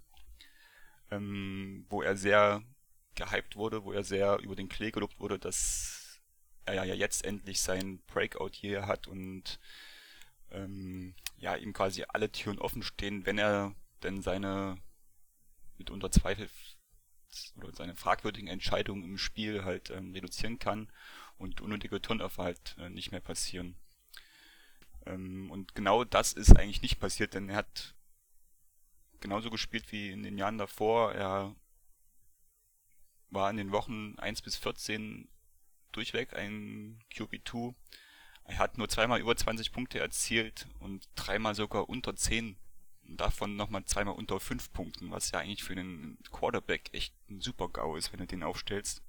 ähm, wo er sehr gehypt wurde, wo er sehr über den Klee gelobt wurde, dass er ja jetzt endlich sein Breakout hier hat und ähm, ja ihm quasi alle Türen offen stehen, wenn er denn seine mitunter Zweifel oder seine fragwürdigen Entscheidungen im Spiel halt ähm, reduzieren kann und unnötige Turnover halt äh, nicht mehr passieren. Ähm, und genau das ist eigentlich nicht passiert, denn er hat genauso gespielt wie in den Jahren davor. Er war in den Wochen 1 bis 14 durchweg ein QB2. Er hat nur zweimal über 20 Punkte erzielt und dreimal sogar unter 10 davon nochmal zweimal unter 5 Punkten, was ja eigentlich für einen Quarterback echt ein super GAU ist, wenn du den aufstellst.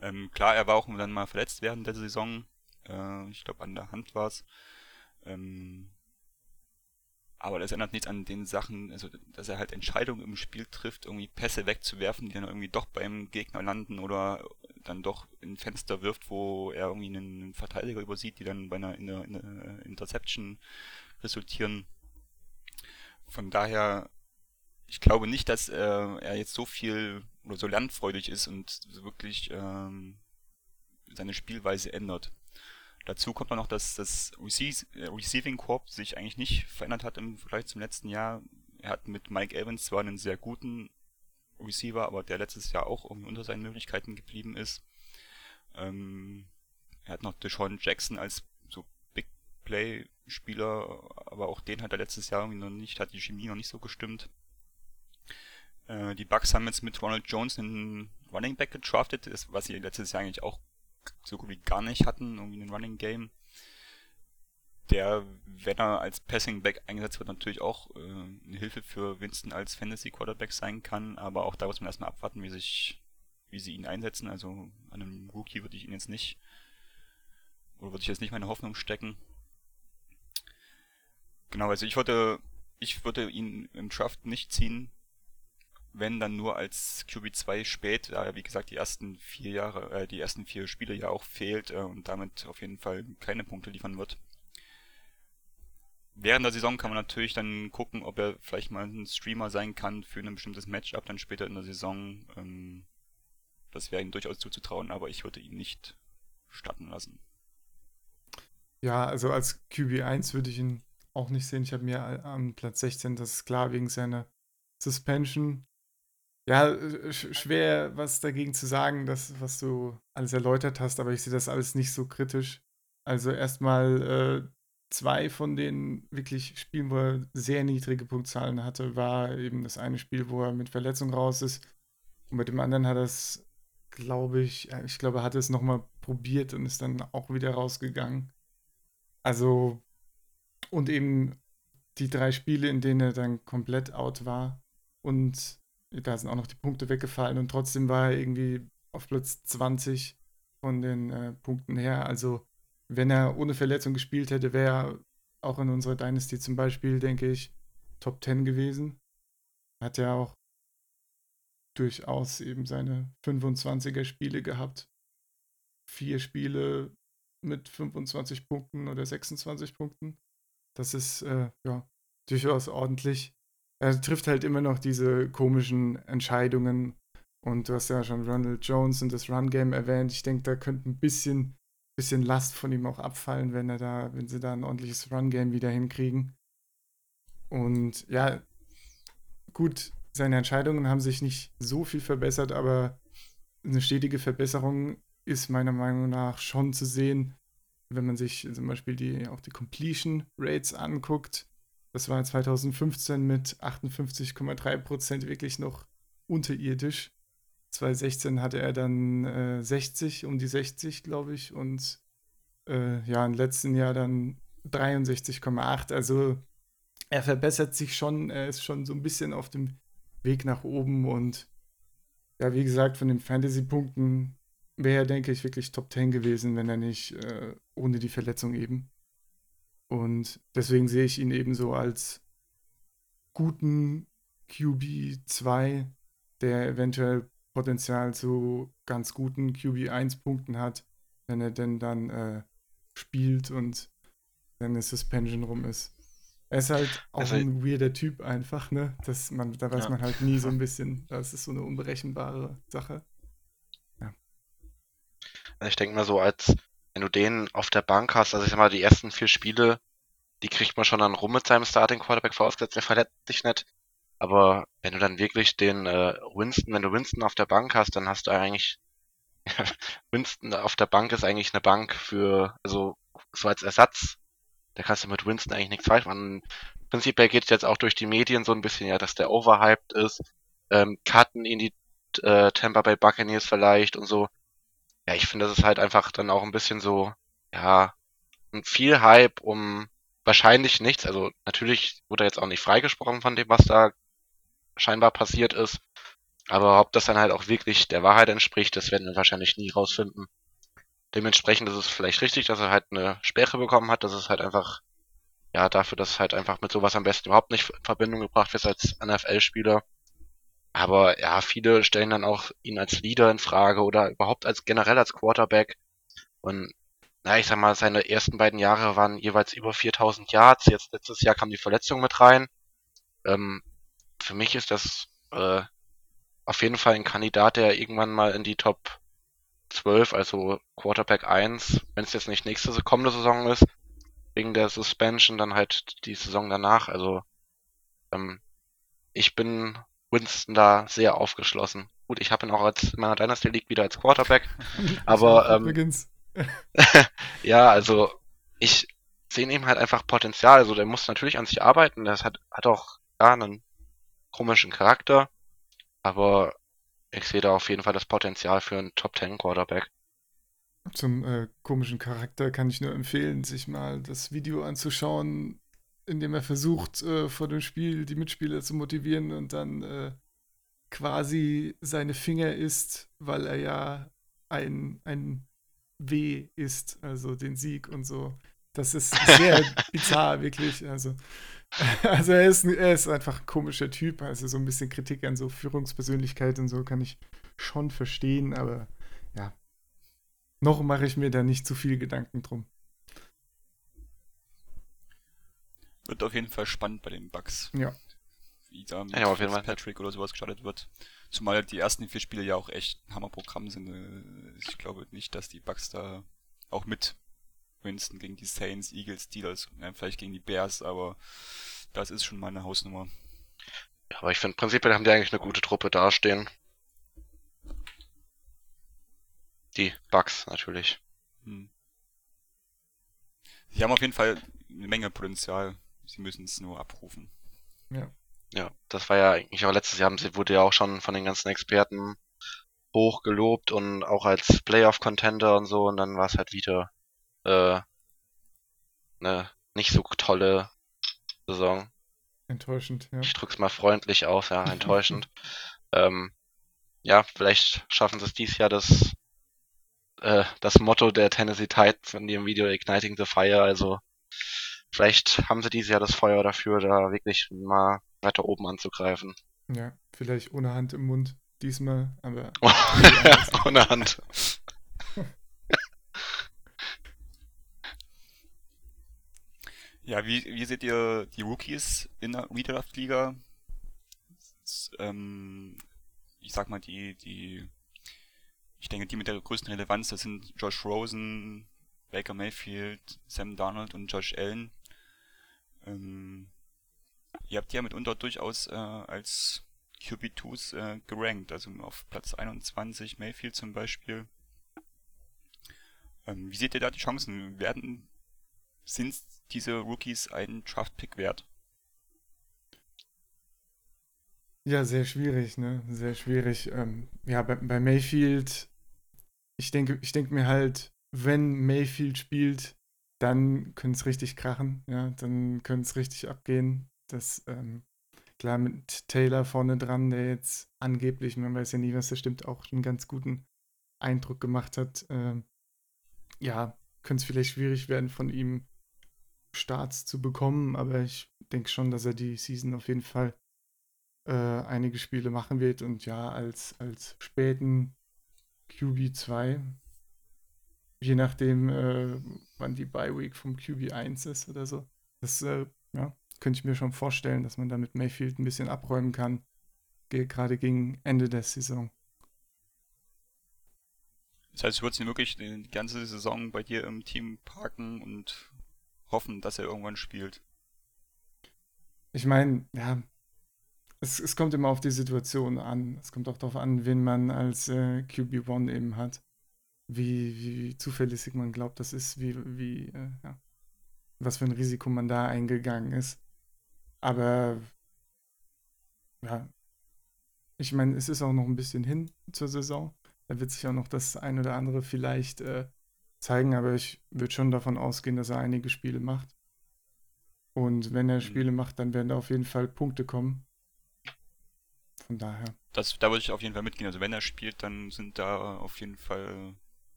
Ähm, klar, er war auch dann mal verletzt während der Saison. Äh, ich glaube, an der Hand war's. Ähm, aber das ändert nichts an den Sachen, also dass er halt Entscheidungen im Spiel trifft, irgendwie Pässe wegzuwerfen, die dann irgendwie doch beim Gegner landen oder dann doch in Fenster wirft, wo er irgendwie einen Verteidiger übersieht, die dann bei einer, in einer, in einer Interception resultieren. Von daher, ich glaube nicht, dass äh, er jetzt so viel oder so lernfreudig ist und wirklich ähm, seine Spielweise ändert. Dazu kommt noch, dass das äh, Receiving Corp sich eigentlich nicht verändert hat im Vergleich zum letzten Jahr. Er hat mit Mike Evans zwar einen sehr guten Receiver, aber der letztes Jahr auch irgendwie unter seinen Möglichkeiten geblieben ist. Ähm, er hat noch Deshaun Jackson als so Big Play Spieler, aber auch den hat er letztes Jahr irgendwie noch nicht, hat die Chemie noch nicht so gestimmt. Äh, die Bucks haben jetzt mit Ronald Jones einen Running Back gedraftet, was sie letztes Jahr eigentlich auch so gut wie gar nicht hatten, irgendwie ein Running Game. Der, wenn er als Passing Back eingesetzt wird, natürlich auch äh, eine Hilfe für Winston als Fantasy Quarterback sein kann, aber auch da muss man erstmal abwarten, wie sich, wie sie ihn einsetzen. Also an einem Rookie würde ich ihn jetzt nicht, oder würde ich jetzt nicht meine Hoffnung stecken. Genau, also ich würde, ich würde ihn im Draft nicht ziehen, wenn dann nur als QB2 spät, da er wie gesagt die ersten vier Jahre, äh, die ersten vier Spiele ja auch fehlt äh, und damit auf jeden Fall keine Punkte liefern wird. Während der Saison kann man natürlich dann gucken, ob er vielleicht mal ein Streamer sein kann für ein bestimmtes Matchup dann später in der Saison. Ähm, das wäre ihm durchaus zuzutrauen, aber ich würde ihn nicht starten lassen. Ja, also als QB1 würde ich ihn auch nicht sehen. Ich habe mir am Platz 16, das ist klar, wegen seiner Suspension ja, äh, schwer was dagegen zu sagen, das, was du alles erläutert hast, aber ich sehe das alles nicht so kritisch. Also erstmal äh, zwei von den wirklich Spielen, wo er sehr niedrige Punktzahlen hatte, war eben das eine Spiel, wo er mit Verletzung raus ist. Und mit dem anderen hat er es, glaube ich, ich glaube, er hat es nochmal probiert und ist dann auch wieder rausgegangen. Also, und eben die drei Spiele, in denen er dann komplett out war und da sind auch noch die Punkte weggefallen und trotzdem war er irgendwie auf Platz 20 von den äh, Punkten her. Also wenn er ohne Verletzung gespielt hätte, wäre er auch in unserer Dynasty zum Beispiel, denke ich, Top 10 gewesen. Hat ja auch durchaus eben seine 25er Spiele gehabt. Vier Spiele mit 25 Punkten oder 26 Punkten. Das ist äh, ja durchaus ordentlich er trifft halt immer noch diese komischen Entscheidungen. Und du hast ja schon Ronald Jones und das Run-Game erwähnt. Ich denke, da könnte ein bisschen, bisschen Last von ihm auch abfallen, wenn er da, wenn sie da ein ordentliches Run-Game wieder hinkriegen. Und ja, gut, seine Entscheidungen haben sich nicht so viel verbessert, aber eine stetige Verbesserung ist meiner Meinung nach schon zu sehen, wenn man sich zum Beispiel die, auch die Completion Rates anguckt. Das war 2015 mit 58,3% wirklich noch unterirdisch. 2016 hatte er dann äh, 60, um die 60, glaube ich. Und äh, ja, im letzten Jahr dann 63,8. Also er verbessert sich schon. Er ist schon so ein bisschen auf dem Weg nach oben. Und ja, wie gesagt, von den Fantasy-Punkten wäre er, denke ich, wirklich Top 10 gewesen, wenn er nicht äh, ohne die Verletzung eben und deswegen sehe ich ihn eben so als guten QB2, der eventuell Potenzial zu ganz guten QB1-Punkten hat, wenn er denn dann äh, spielt und wenn eine Suspension rum ist. Er ist halt auch also, ein weirder Typ einfach, ne? Das man, da weiß ja. man halt nie so ein bisschen. Das ist so eine unberechenbare Sache. Ja. Also ich denke mal so, als wenn du den auf der Bank hast, also ich sag mal, die ersten vier Spiele, die kriegt man schon dann rum mit seinem Starting Quarterback vorausgesetzt, der verletzt sich nicht. Aber wenn du dann wirklich den äh, Winston, wenn du Winston auf der Bank hast, dann hast du eigentlich Winston auf der Bank ist eigentlich eine Bank für, also so als Ersatz. Da kannst du mit Winston eigentlich nichts falsch machen. Prinzipiell geht es jetzt auch durch die Medien so ein bisschen, ja, dass der overhyped ist. Ähm, Cutten in die äh, Tampa Bay Buccaneers vielleicht und so ja, ich finde, das ist halt einfach dann auch ein bisschen so, ja, viel Hype um wahrscheinlich nichts. Also natürlich wurde er jetzt auch nicht freigesprochen von dem, was da scheinbar passiert ist. Aber ob das dann halt auch wirklich der Wahrheit entspricht, das werden wir wahrscheinlich nie rausfinden. Dementsprechend ist es vielleicht richtig, dass er halt eine Sperre bekommen hat. Das ist halt einfach, ja, dafür, dass halt einfach mit sowas am besten überhaupt nicht in Verbindung gebracht wird als NFL-Spieler. Aber ja, viele stellen dann auch ihn als Leader in Frage oder überhaupt als generell als Quarterback. Und na, ich sag mal, seine ersten beiden Jahre waren jeweils über 4000 Yards. Jetzt letztes Jahr kam die Verletzung mit rein. Ähm, für mich ist das äh, auf jeden Fall ein Kandidat, der irgendwann mal in die Top 12, also Quarterback 1, wenn es jetzt nicht nächste kommende Saison ist, wegen der Suspension, dann halt die Saison danach. Also ähm, ich bin Winston da sehr aufgeschlossen. Gut, ich habe ihn auch als in meiner Dynasty League wieder als Quarterback, aber ähm, Übrigens. ja, also ich sehe in ihm halt einfach Potenzial. Also der muss natürlich an sich arbeiten. Das hat, hat auch ja, einen komischen Charakter, aber ich sehe da auf jeden Fall das Potenzial für einen Top 10 Quarterback. Zum äh, komischen Charakter kann ich nur empfehlen, sich mal das Video anzuschauen, in dem er versucht, äh, vor dem Spiel die Mitspieler zu motivieren und dann äh, quasi seine Finger isst, weil er ja ein, ein W ist, also den Sieg und so. Das ist sehr bizarr, wirklich. Also, also er, ist, er ist einfach ein komischer Typ. Also so ein bisschen Kritik an so Führungspersönlichkeit und so kann ich schon verstehen, aber ja, noch mache ich mir da nicht zu viel Gedanken drum. Wird auf jeden Fall spannend bei den Bugs. Ja. Wie da mit Ja, auf jeden Fall. Patrick oder sowas gestartet wird. Zumal die ersten vier Spiele ja auch echt ein Hammerprogramm sind. Äh, Ich glaube nicht, dass die Bugs da auch mit Winston gegen die Saints, Eagles, Steelers, ja, vielleicht gegen die Bears, aber das ist schon mal eine Hausnummer. Ja, aber ich finde prinzipiell haben die eigentlich eine gute Truppe dastehen. Die Bugs natürlich. Hm. Sie haben auf jeden Fall eine Menge Potenzial. Sie müssen es nur abrufen. Ja. Ja, das war ja eigentlich auch letztes Jahr, haben sie- wurde ja auch schon von den ganzen Experten hoch gelobt und auch als Playoff-Contender und so und dann war es halt wieder äh, eine nicht so tolle Saison. Enttäuschend, ja. Ich drück's mal freundlich aus, ja, enttäuschend. ähm, ja, vielleicht schaffen sie es dieses Jahr, das, äh, das Motto der Tennessee Titans von ihrem Video Igniting the Fire, also vielleicht haben sie dieses Jahr das Feuer dafür, da wirklich mal weiter oben anzugreifen. Ja, vielleicht ohne Hand im Mund diesmal, aber Ohne Hand. Ja, wie, wie seht ihr die Rookies in der Redraft-Liga? Ähm, ich sag mal, die, die, ich denke, die mit der größten Relevanz, das sind Josh Rosen, Baker Mayfield, Sam Darnold und Josh Allen. Ähm, ihr habt ja mitunter durchaus äh, als QB2s äh, gerankt, also auf Platz 21 Mayfield zum Beispiel. Ähm, wie seht ihr da die Chancen? Werden, sind diese Rookies einen Draft-Pick wert? Ja, sehr schwierig, ne? Sehr schwierig. Ähm, ja, bei, bei Mayfield, ich denke, ich denke mir halt, wenn Mayfield spielt, dann könnte es richtig krachen, ja, dann könnte es richtig abgehen. Das, ähm, klar, mit Taylor vorne dran, der jetzt angeblich, man weiß ja nie, was der stimmt, auch einen ganz guten Eindruck gemacht hat. Ähm, ja, könnte es vielleicht schwierig werden, von ihm Starts zu bekommen, aber ich denke schon, dass er die Season auf jeden Fall äh, einige Spiele machen wird und ja, als, als späten QB2, je nachdem, äh, wann die Bye Week vom QB1 ist oder so, das äh, ja, könnte ich mir schon vorstellen, dass man da mit Mayfield ein bisschen abräumen kann, ge gerade gegen Ende der Saison. Das heißt, du würdest ihn wirklich die ganze Saison bei dir im Team parken und hoffen, dass er irgendwann spielt. Ich meine, ja, es, es kommt immer auf die Situation an. Es kommt auch darauf an, wen man als äh, QB1 eben hat. Wie, wie zuverlässig man glaubt, das ist, wie, wie, äh, ja, was für ein Risiko man da eingegangen ist. Aber ja, ich meine, es ist auch noch ein bisschen hin zur Saison. Da wird sich auch noch das ein oder andere vielleicht äh, zeigen, aber ich würde schon davon ausgehen, dass er einige Spiele macht. Und wenn er Spiele macht, dann werden da auf jeden Fall Punkte kommen. Von daher. Das, da würde ich auf jeden Fall mitgehen. Also wenn er spielt, dann sind da auf jeden Fall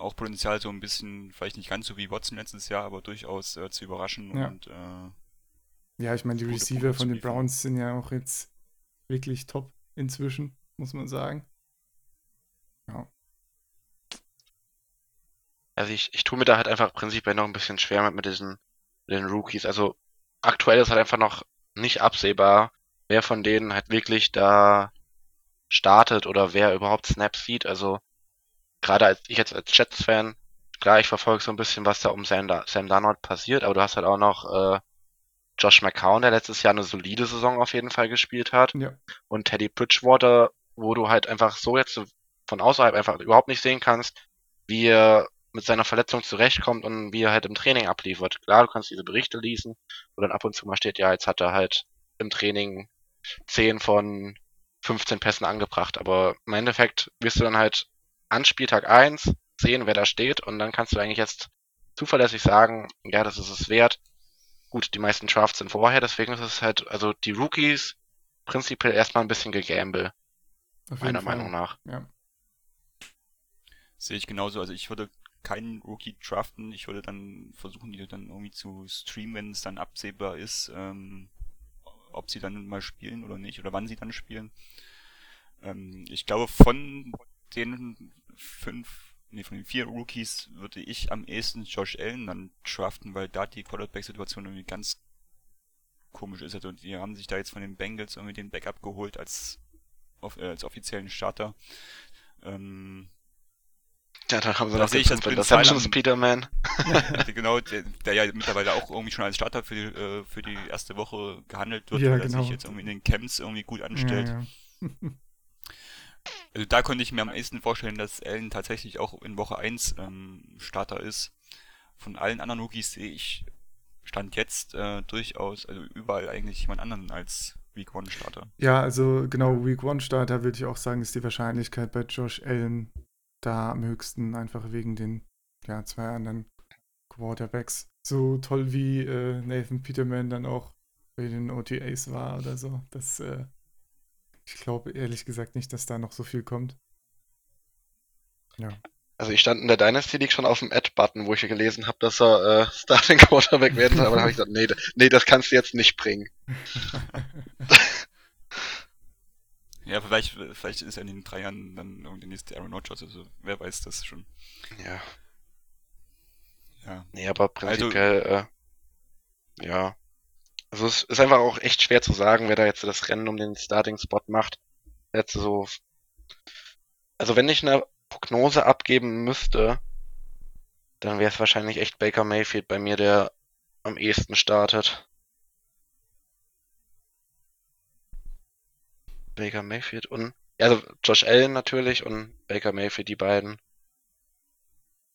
auch Potenzial so ein bisschen, vielleicht nicht ganz so wie Watson letztes Jahr, aber durchaus äh, zu überraschen Ja. und äh, Ja, ich meine, die Receiver Punkte von den. Browns sind ja auch jetzt wirklich top inzwischen, muss man sagen. Ja. Also ich, ich tue mir da halt einfach prinzipiell noch ein bisschen schwer mit, mit diesen mit den Rookies. Also aktuell ist halt einfach noch nicht absehbar, wer von denen halt wirklich da startet oder wer überhaupt Snaps sieht. Also gerade als ich jetzt als Jets-Fan, klar, ich verfolge so ein bisschen, was da um Sam, Sam Darnold passiert, aber du hast halt auch noch äh, Josh McCown, der letztes Jahr eine solide Saison auf jeden Fall gespielt hat. Ja. Und Teddy Bridgewater, wo du halt einfach so jetzt von außerhalb einfach überhaupt nicht sehen kannst, wie er mit seiner Verletzung zurechtkommt und wie er halt im Training abliefert. Klar, du kannst diese Berichte lesen, wo dann ab und zu mal steht, ja, jetzt hat er halt im Training 10 von 15 Pässen angebracht. Aber im Endeffekt wirst du dann halt an Spieltag 1 sehen, wer da steht und dann kannst du eigentlich jetzt zuverlässig sagen, ja, das ist es wert. Gut, die meisten Drafts sind vorher, deswegen ist es halt, also die Rookies prinzipiell erstmal ein bisschen gegamble, meiner Fall. Meinung nach. Ja. Sehe ich genauso. Also ich würde keinen Rookie draften. Ich würde dann versuchen, die dann irgendwie zu streamen, wenn es dann absehbar ist, ähm, ob sie dann mal spielen oder nicht oder wann sie dann spielen. Ähm, ich glaube, von den fünf, nee, von den vier Rookies würde ich am ehesten Josh Allen dann draften, weil da die Quarterback-Situation irgendwie ganz komisch ist. Also die haben sich da jetzt von den Bengals irgendwie den Backup geholt als, äh, als offiziellen Starter. Ähm, ja, dann haben sie da noch sehe ich das Interceptions Peterman. genau, der, der, ja mittlerweile auch irgendwie schon als Starter für die, äh, für die erste Woche gehandelt wird, ja, weil genau. er sich jetzt irgendwie in den Camps irgendwie gut anstellt. Ja, ja. Also da könnte ich mir am ehesten vorstellen, dass Allen tatsächlich auch in Woche 1 ähm, Starter ist. Von allen anderen Rookies sehe ich Stand jetzt äh, durchaus, also überall eigentlich jemand anderen als Week 1 Starter. Ja, also genau, Week One Starter würde ich auch sagen, ist die Wahrscheinlichkeit bei Josh Allen da am höchsten, einfach wegen den ja, zwei anderen Quarterbacks. So toll wie äh, Nathan Peterman dann auch bei den OTAs war oder so. Das, äh, ich glaube ehrlich gesagt nicht, dass da noch so viel kommt. Ja. Also ich stand in der Dynasty League schon auf dem Ad-Button, wo ich gelesen habe, dass er äh, Starting Quarterback werden soll, aber dann habe ich gesagt, nee, nee, das kannst du jetzt nicht bringen. Ja, vielleicht, vielleicht ist er in den drei Jahren dann irgendwie der nächste Aaron Rodgers, also wer weiß das schon. Ja. Ja. Nee, aber prinzipiell, äh, ja. Also es ist einfach auch echt schwer zu sagen, wer da jetzt das Rennen um den Starting-Spot macht. Jetzt so. Also wenn ich eine Prognose abgeben müsste, dann wäre es wahrscheinlich echt Baker Mayfield bei mir, der am ehesten startet. Baker Mayfield und also Josh Allen natürlich und Baker Mayfield, die beiden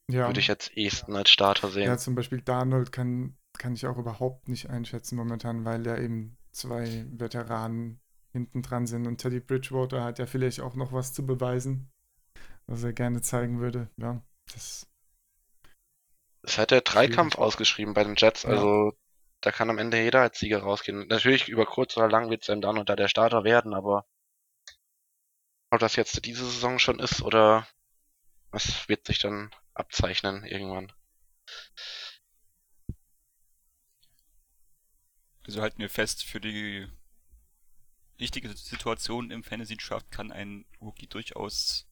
ja. würde ich jetzt ehesten als Starter sehen. Ja, zum Beispiel Darnold kann, kann ich auch überhaupt nicht einschätzen momentan, weil da eben zwei Veteranen hinten dran sind und Teddy Bridgewater hat ja vielleicht auch noch was zu beweisen, was er gerne zeigen würde. Ja, das. Es hat der Dreikampf ausgeschrieben bei den Jets, Ja. also da kann am Ende jeder als Sieger rausgehen. Natürlich über kurz oder lang wird Sam Darnold da der Starter werden, aber ob das jetzt diese Saison schon ist oder was wird sich dann abzeichnen irgendwann. Also halten wir fest, für die richtige Situation im Fantasy Draft kann ein Rookie durchaus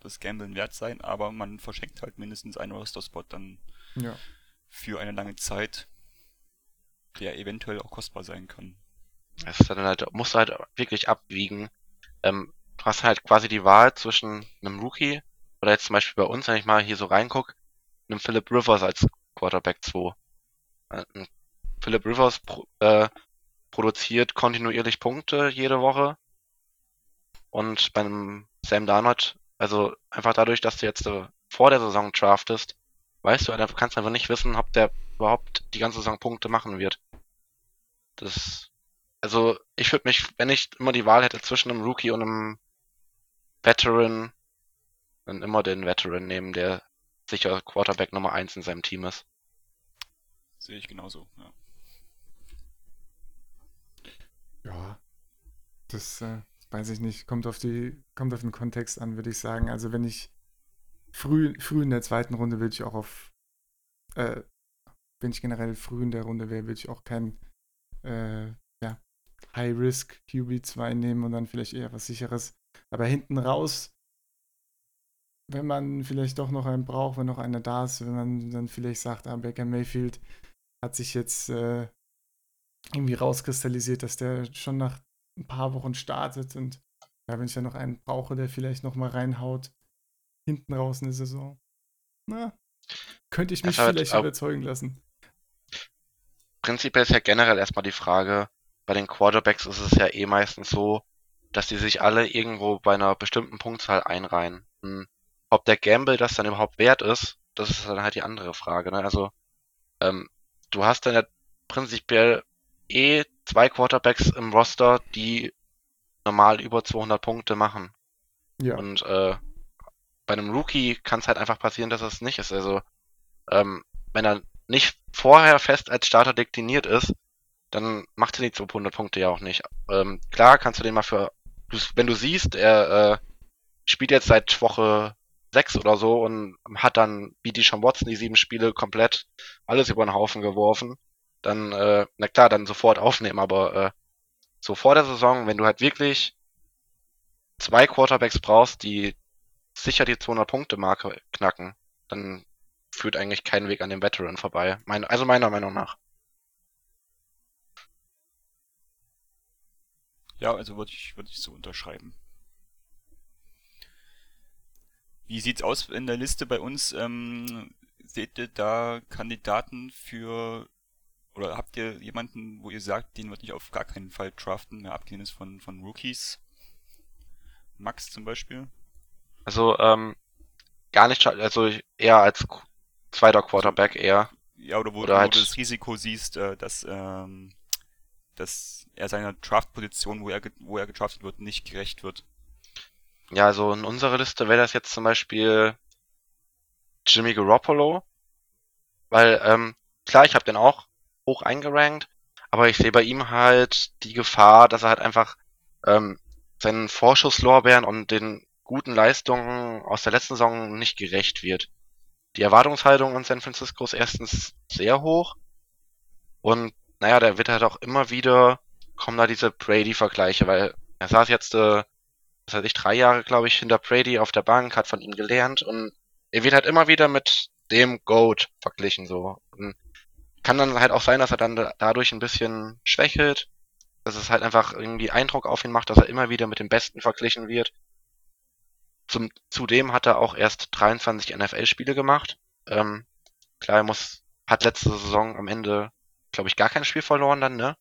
das Gamblen wert sein, aber man verschenkt halt mindestens einen Roster-Spot dann Ja. für eine lange Zeit, der eventuell auch kostbar sein kann. Es ist dann halt, musst du halt wirklich abwiegen. Ähm, du hast halt quasi die Wahl zwischen einem Rookie oder jetzt zum Beispiel bei uns, wenn ich mal hier so reinguck, einem Philip Rivers als Quarterback 2. Äh, ein Philip Rivers pro, äh, produziert kontinuierlich Punkte jede Woche. Und bei einem Sam Darnold, also einfach dadurch, dass du jetzt äh, vor der Saison draftest, weißt du, einfach kannst einfach nicht wissen, ob der überhaupt die ganze Saison Punkte machen wird. Das, also ich würde mich, wenn ich immer die Wahl hätte zwischen einem Rookie und einem Veteran, dann immer den Veteran nehmen, der sicher Quarterback Nummer eins in seinem Team ist. Sehe ich genauso, ja. Ja, das äh, weiß ich nicht. Kommt auf die, kommt auf den Kontext an, würde ich sagen. Also wenn ich früh, früh in der zweiten Runde würde ich auch auf, äh, wenn ich generell früh in der Runde wäre, würde ich auch kein äh, ja, High-Risk QB2 nehmen und dann vielleicht eher was sicheres. Aber hinten raus, wenn man vielleicht doch noch einen braucht, wenn noch einer da ist, wenn man dann vielleicht sagt, ah, Baker Mayfield hat sich jetzt äh, irgendwie rauskristallisiert, dass der schon nach ein paar Wochen startet und ja, wenn ich dann noch einen brauche, der vielleicht noch mal reinhaut, hinten raus in der Saison, na, könnte ich mich vielleicht überzeugen lassen. prinzipiell ist ja generell erstmal die Frage, bei den Quarterbacks ist es ja eh meistens so, dass die sich alle irgendwo bei einer bestimmten Punktzahl einreihen. Hm, ob der Gamble das dann überhaupt wert ist, das ist dann halt die andere Frage. Ne? Also ähm, du hast dann ja prinzipiell eh zwei Quarterbacks im Roster, die normal über 200 Punkte machen. Ja. Und äh, bei einem Rookie kann es halt einfach passieren, dass es nicht ist. Also ähm, wenn er nicht vorher fest als Starter dekliniert ist, dann macht er die 200 Punkte ja auch nicht. Ähm, klar kannst du den mal für, wenn du siehst, er äh, spielt jetzt seit Woche 6 oder so und hat dann, wie die Sean Watson, die sieben Spiele komplett alles über den Haufen geworfen, dann, äh, na klar, dann sofort aufnehmen, aber äh, so vor der Saison, wenn du halt wirklich zwei Quarterbacks brauchst, die sicher die 200-Punkte-Marke knacken, dann führt eigentlich kein Weg an dem Veteran vorbei. Mein, also meiner Meinung nach. Ja, also würde ich, würde ich so unterschreiben. Wie sieht's aus in der Liste bei uns? Ähm, seht ihr da Kandidaten für oder habt ihr jemanden, wo ihr sagt, den würde ich auf gar keinen Fall draften, mehr abgehen ist von, von Rookies? Max zum Beispiel? Also, ähm, gar nicht, also eher als zweiter Quarterback eher. Ja, oder wo, oder wo halt du das Risiko siehst, äh, dass, ähm, dass er seiner Draft-Position, wo er, wo er gedraftet wird, nicht gerecht wird. Ja, also in unserer Liste wäre das jetzt zum Beispiel Jimmy Garoppolo, weil ähm, klar, ich habe den auch hoch eingerankt, aber ich sehe bei ihm halt die Gefahr, dass er halt einfach ähm, seinen Vorschusslorbeeren und den guten Leistungen aus der letzten Saison nicht gerecht wird. Die Erwartungshaltung an San Francisco ist erstens sehr hoch und naja, da wird halt auch immer wieder kommen da diese Brady-Vergleiche, weil er saß jetzt, äh, was weiß ich, drei Jahre, glaube ich, hinter Brady auf der Bank, hat von ihm gelernt und er wird halt immer wieder mit dem Goat verglichen, so. Und kann dann halt auch sein, dass er dann dadurch ein bisschen schwächelt, dass es halt einfach irgendwie Eindruck auf ihn macht, dass er immer wieder mit dem Besten verglichen wird. Zum, zudem hat er auch erst 23 NFL-Spiele gemacht. Ähm, klar, er muss, hat letzte Saison am Ende, glaube ich, gar kein Spiel verloren dann, ne?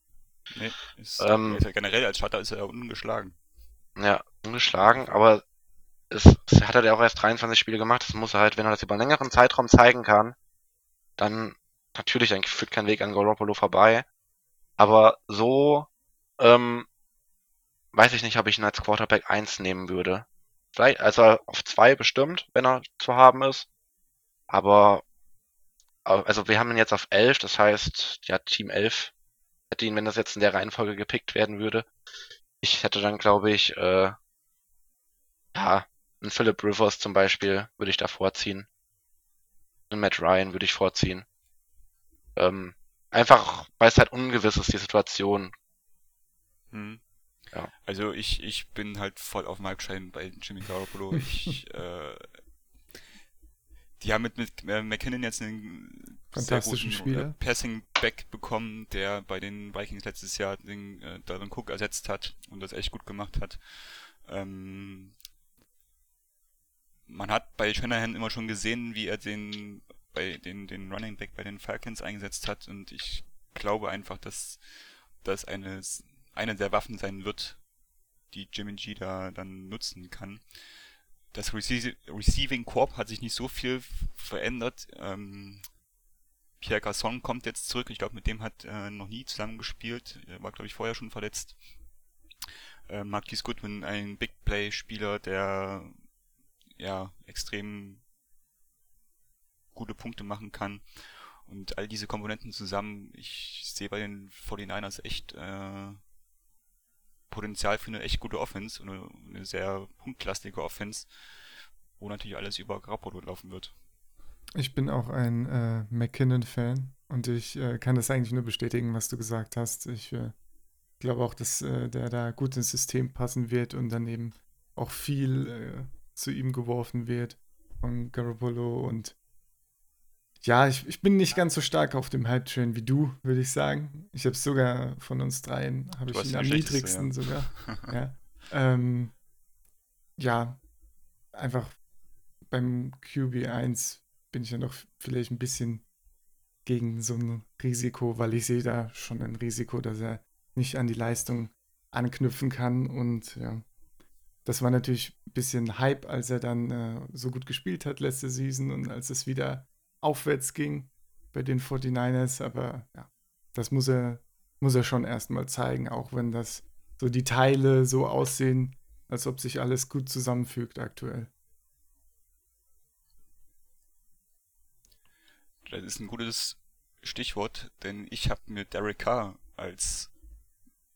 Nee, ist, ähm, ist ja generell als Shutter ist er ja ungeschlagen. Ja, ungeschlagen, aber es, es hat er ja auch erst 23 Spiele gemacht. Das muss er halt, wenn er das über einen längeren Zeitraum zeigen kann, dann natürlich, dann führt kein Weg an Garoppolo vorbei. Aber so, ähm, weiß ich nicht, ob ich ihn als Quarterback 1 nehmen würde. Vielleicht, also auf 2 bestimmt, wenn er zu haben ist. Aber, also wir haben ihn jetzt auf 11, das heißt, ja, Team 11 hätte ihn, wenn das jetzt in der Reihenfolge gepickt werden würde. Ich hätte dann, glaube ich, äh, ja, einen Philip Rivers zum Beispiel würde ich da vorziehen. Einen Matt Ryan würde ich vorziehen. Ähm, einfach, weil es halt ungewiss ist, die Situation. Hm. Ja. Also ich, ich bin halt voll auf dem Halbschein bei Jimmy Garoppolo. Ich, äh, die haben mit, mit äh, McKinnon jetzt einen Fantastischen sehr guten Spieler. Äh, Passing Back bekommen, der bei den Vikings letztes Jahr den äh, Darren Cook ersetzt hat und das echt gut gemacht hat. Ähm, man hat bei Shanahan immer schon gesehen, wie er den bei den, den Running Back bei den Falcons eingesetzt hat und ich glaube einfach, dass das eine, eine der Waffen sein wird, die Jimmy G da dann nutzen kann. Das Rece Receiving Corp hat sich nicht so viel verändert. Ähm, Pierre Garçon kommt jetzt zurück. Ich glaube, mit dem hat äh, noch nie zusammen gespielt. Er war, glaube ich, vorher schon verletzt. Äh, Marquis Goodwin, ein Big Play Spieler, der ja extrem gute Punkte machen kann. Und all diese Komponenten zusammen, ich sehe bei den 49ers echt äh, Potenzial für eine echt gute Offense und eine, sehr punktlastige Offense, wo natürlich alles über Garoppolo laufen wird. Ich bin auch ein äh, McKinnon-Fan und ich äh, kann das eigentlich nur bestätigen, was du gesagt hast. Ich äh, glaube auch, dass äh, der da gut ins System passen wird und dann eben auch viel äh, zu ihm geworfen wird von Garoppolo und ja, ich, ich bin nicht ganz so stark auf dem Hype-Train wie du, würde ich sagen. Ich habe sogar von uns dreien, habe ich ihn am niedrigsten ja. sogar. ja. Ähm, ja, einfach beim QB1 bin ich ja noch vielleicht ein bisschen gegen so ein Risiko, weil ich sehe da schon ein Risiko, dass er nicht an die Leistung anknüpfen kann. Und ja, das war natürlich ein bisschen Hype, als er dann äh, so gut gespielt hat letzte Season und als es wieder aufwärts ging bei den 49ers. Aber ja, das muss er, muss er schon erstmal zeigen, auch wenn das so die Teile so aussehen, als ob sich alles gut zusammenfügt aktuell. Das ist ein gutes Stichwort, denn ich habe mir Derek Carr als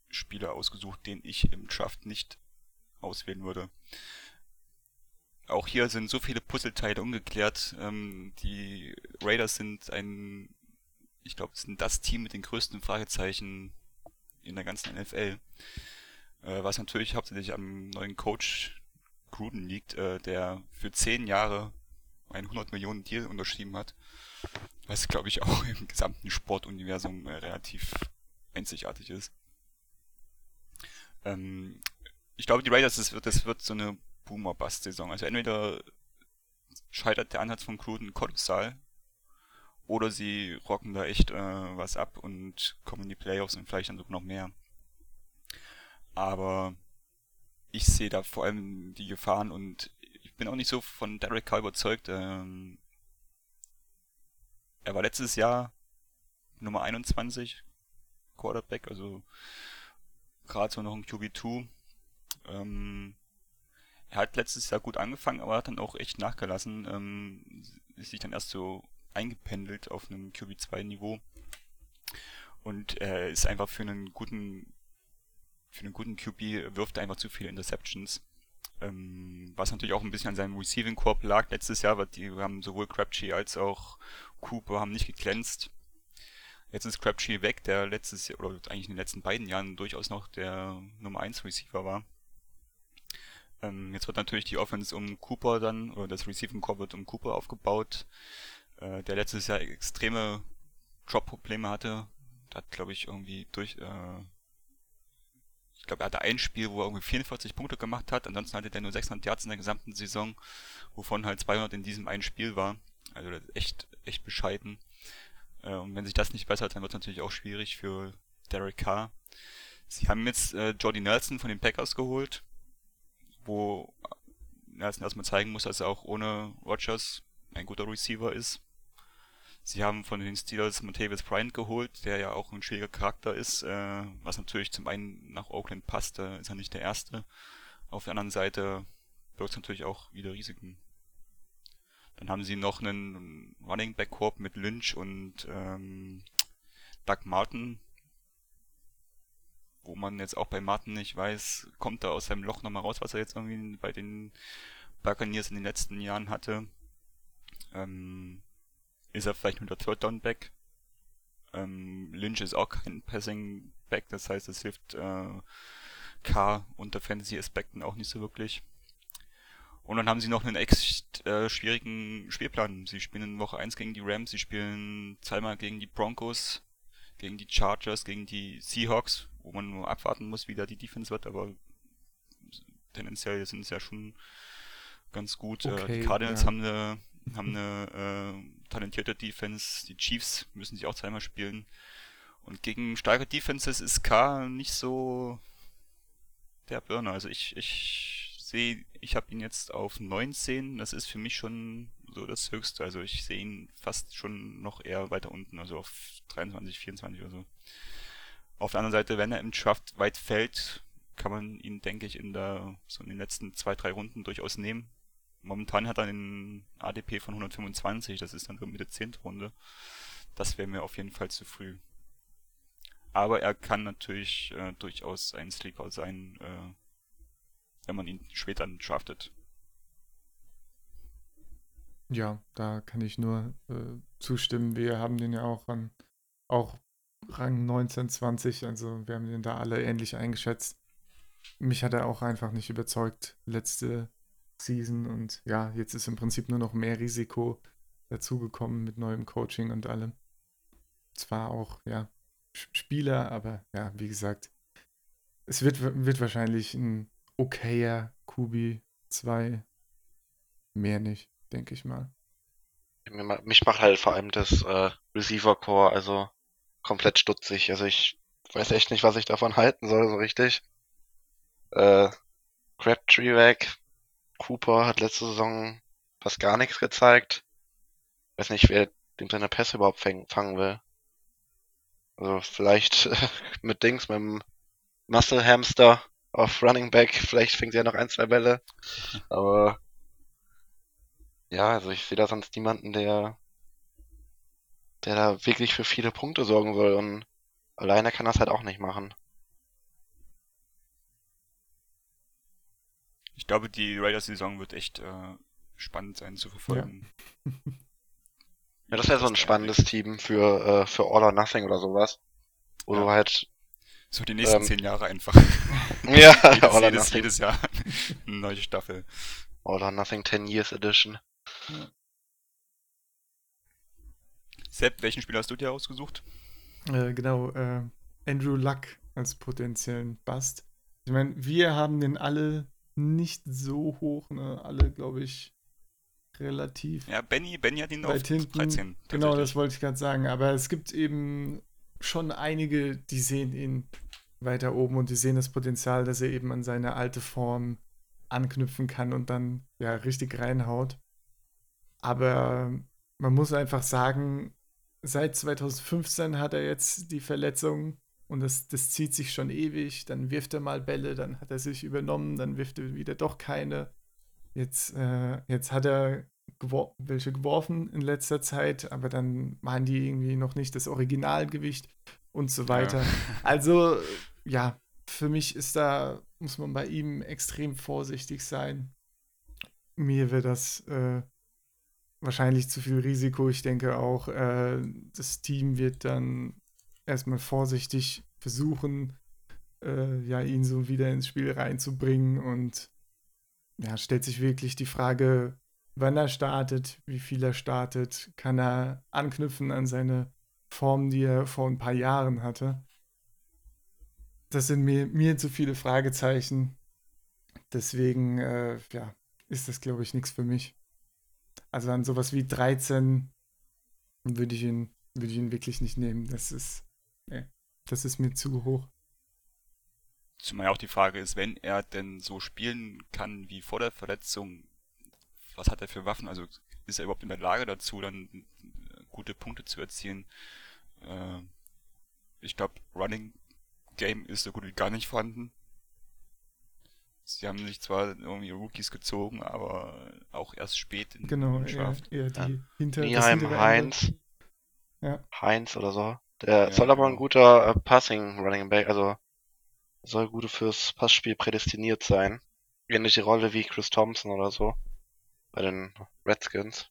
Spieler ausgesucht, den ich im Draft nicht auswählen würde. Auch hier sind so viele Puzzleteile ungeklärt. Ähm, die Raiders sind ein, ich glaube, sind das Team mit den größten Fragezeichen in der ganzen NFL. Äh, was natürlich hauptsächlich am neuen Coach Gruden liegt, äh, der für zehn Jahre einen 100 Millionen Deal unterschrieben hat. Was, glaube ich, auch im gesamten Sportuniversum äh, relativ einzigartig ist. Ähm, ich glaube, die Raiders, das wird, das wird so eine Boomer-Bust-Saison. Also entweder scheitert der Ansatz von Gruden kolossal oder sie rocken da echt äh, was ab und kommen in die Playoffs und vielleicht dann sogar noch mehr. Aber ich sehe da vor allem die Gefahren und ich bin auch nicht so von Derek Carr überzeugt. Ähm, er war letztes Jahr Nummer 21 Quarterback, also gerade so noch ein QB2. Ähm, er hat letztes Jahr gut angefangen, aber hat dann auch echt nachgelassen. Ähm, ist sich dann erst so eingependelt auf einem QB2-Niveau. Und er ist einfach für einen guten, für einen guten QB wirft er einfach zu viele Interceptions. Ähm, was natürlich auch ein bisschen an seinem Receiving Corp lag letztes Jahr, weil die haben sowohl Crabtree als auch Cooper haben nicht geglänzt. Jetzt ist Crabtree weg, der letztes Jahr, oder eigentlich in den letzten beiden Jahren durchaus noch der Nummer 1 Receiver war. Ähm, jetzt wird natürlich die Offense um Cooper dann, oder das Receiving Core wird um Cooper aufgebaut, äh, der letztes Jahr extreme Drop-Probleme hatte. Der hat, glaube ich, irgendwie durch, äh, ich glaube, er hatte ein Spiel, wo er irgendwie 44 Punkte gemacht hat, ansonsten hatte der nur 600 Yards in der gesamten Saison, wovon halt 200 in diesem einen Spiel war. Also echt, echt bescheiden. Äh, und wenn sich das nicht bessert, dann wird es natürlich auch schwierig für Derek Carr. Sie haben jetzt äh, Jordy Nelson von den Packers geholt, wo Nelson erstmal zeigen muss, dass er auch ohne Rogers ein guter Receiver ist. Sie haben von den Steelers Montavious Bryant geholt, der ja auch ein schwieriger Charakter ist, äh, was natürlich zum einen nach Oakland passt, da ist er nicht der Erste. Auf der anderen Seite birgt es natürlich auch wieder Risiken. Dann haben sie noch einen Running Back Korb mit Lynch und ähm, Doug Martin, wo man jetzt auch bei Martin nicht weiß, kommt er aus seinem Loch nochmal raus, was er jetzt irgendwie bei den Buccaneers in den letzten Jahren hatte. Ähm, ist er vielleicht nur der Third Down Back? Ähm, Lynch ist auch kein Passing Back, das heißt, es hilft äh, K unter Fantasy-Aspekten auch nicht so wirklich. Und dann haben sie noch einen echt äh, schwierigen Spielplan. Sie spielen in Woche 1 gegen die Rams, sie spielen zweimal gegen die Broncos, gegen die Chargers, gegen die Seahawks, wo man nur abwarten muss, wie da die Defense wird, aber tendenziell sind es ja schon ganz gut. Okay, äh, die Cardinals ja. haben eine, haben eine äh, talentierte Defense, die Chiefs müssen sich auch zweimal spielen. Und gegen starke Defenses ist K nicht so der Burner. Also ich, ich sehe, ich habe ihn jetzt auf 19. Das ist für mich schon so das Höchste. Also ich sehe ihn fast schon noch eher weiter unten, also auf 23, 24 oder so. Auf der anderen Seite, wenn er im Draft weit fällt, kann man ihn, denke ich, in der so in den letzten zwei, drei Runden durchaus nehmen. Momentan hat er einen ADP von 125, das ist dann so Mitte 10. Runde. Das wäre mir auf jeden Fall zu früh. Aber er kann natürlich äh, durchaus ein Sleeper sein, äh, wenn man ihn später draftet. Ja, da kann ich nur äh, zustimmen. Wir haben den ja auch an auch Rang 19, 20, also wir haben den da alle ähnlich eingeschätzt. Mich hat er auch einfach nicht überzeugt letzte Season und ja, jetzt ist im Prinzip nur noch mehr Risiko dazugekommen mit neuem Coaching und allem. Zwar auch, ja, Spieler, aber ja, wie gesagt, es wird, wird wahrscheinlich ein okayer Kubi 2. Mehr nicht, denke ich mal. Mich macht halt vor allem das äh, Receiver-Core, also komplett stutzig. Also ich weiß echt nicht, was ich davon halten soll, so richtig. Äh, Crabtree weg. Cooper hat letzte Saison fast gar nichts gezeigt. Weiß nicht, wer dem seine Pässe überhaupt fang, fangen will. Also vielleicht mit Dings, mit dem Muscle Hamster auf Running Back, vielleicht fängt er noch ein, zwei Bälle. Aber ja, also ich sehe da sonst niemanden, der, der da wirklich für viele Punkte sorgen soll und alleine kann das halt auch nicht machen. Ich glaube, die Raiders-Saison wird echt äh, spannend sein zu verfolgen. Ja, ja das wäre so ein spannendes Team für, äh, für All or Nothing oder sowas. Wo ja. du halt. So die nächsten ähm, zehn Jahre einfach. ja, jedes, All or jedes, jedes Jahr eine neue Staffel. All or Nothing 10 Years Edition. Sepp, welchen Spieler hast du dir ausgesucht? Äh, genau, äh, Andrew Luck als potenziellen Bust. Ich meine, wir haben den alle nicht so hoch, ne? Alle, glaube ich, relativ. Ja, Benny, Benny hat ihn auf hinten. 13. Genau, das wollte ich gerade sagen. Aber es gibt eben schon einige, die sehen ihn weiter oben und die sehen das Potenzial, dass er eben an seine alte Form anknüpfen kann und dann ja richtig reinhaut. Aber man muss einfach sagen, seit 2015 hat er jetzt die Verletzung und das, das zieht sich schon ewig. Dann wirft er mal Bälle, dann hat er sich übernommen, dann wirft er wieder doch keine. Jetzt, äh, jetzt hat er gewor welche geworfen in letzter Zeit, aber dann waren die irgendwie noch nicht das Originalgewicht und so weiter. Ja. Also, ja, für mich ist da, muss man bei ihm extrem vorsichtig sein. Mir wäre das äh, wahrscheinlich zu viel Risiko. Ich denke auch, äh, das Team wird dann erstmal vorsichtig versuchen, äh, ja, ihn so wieder ins Spiel reinzubringen und ja, stellt sich wirklich die Frage, wann er startet, wie viel er startet, kann er anknüpfen an seine Form, die er vor ein paar Jahren hatte. Das sind mir, mir zu viele Fragezeichen. Deswegen, äh, ja, ist das, glaube ich, nichts für mich. Also an sowas wie 13 würde ich ihn, würde ich ihn wirklich nicht nehmen. Das ist, nee, das ist mir zu hoch. Zumal auch die Frage ist, wenn er denn so spielen kann wie vor der Verletzung, was hat er für Waffen? Also ist er überhaupt in der Lage dazu, dann gute Punkte zu erzielen? Äh, ich glaube, Running Game ist so gut wie gar nicht vorhanden. Sie haben sich zwar irgendwie Rookies gezogen, aber auch erst spät in genau, Draft. Eher, eher die ja. hinter, Nieheim, Heinz. Ja. Heinz oder so. Der ja, soll aber ein genau. guter äh, Passing Running Back, also soll gut fürs Passspiel prädestiniert sein. Ähnliche Rolle wie Chris Thompson oder so. Bei den Redskins.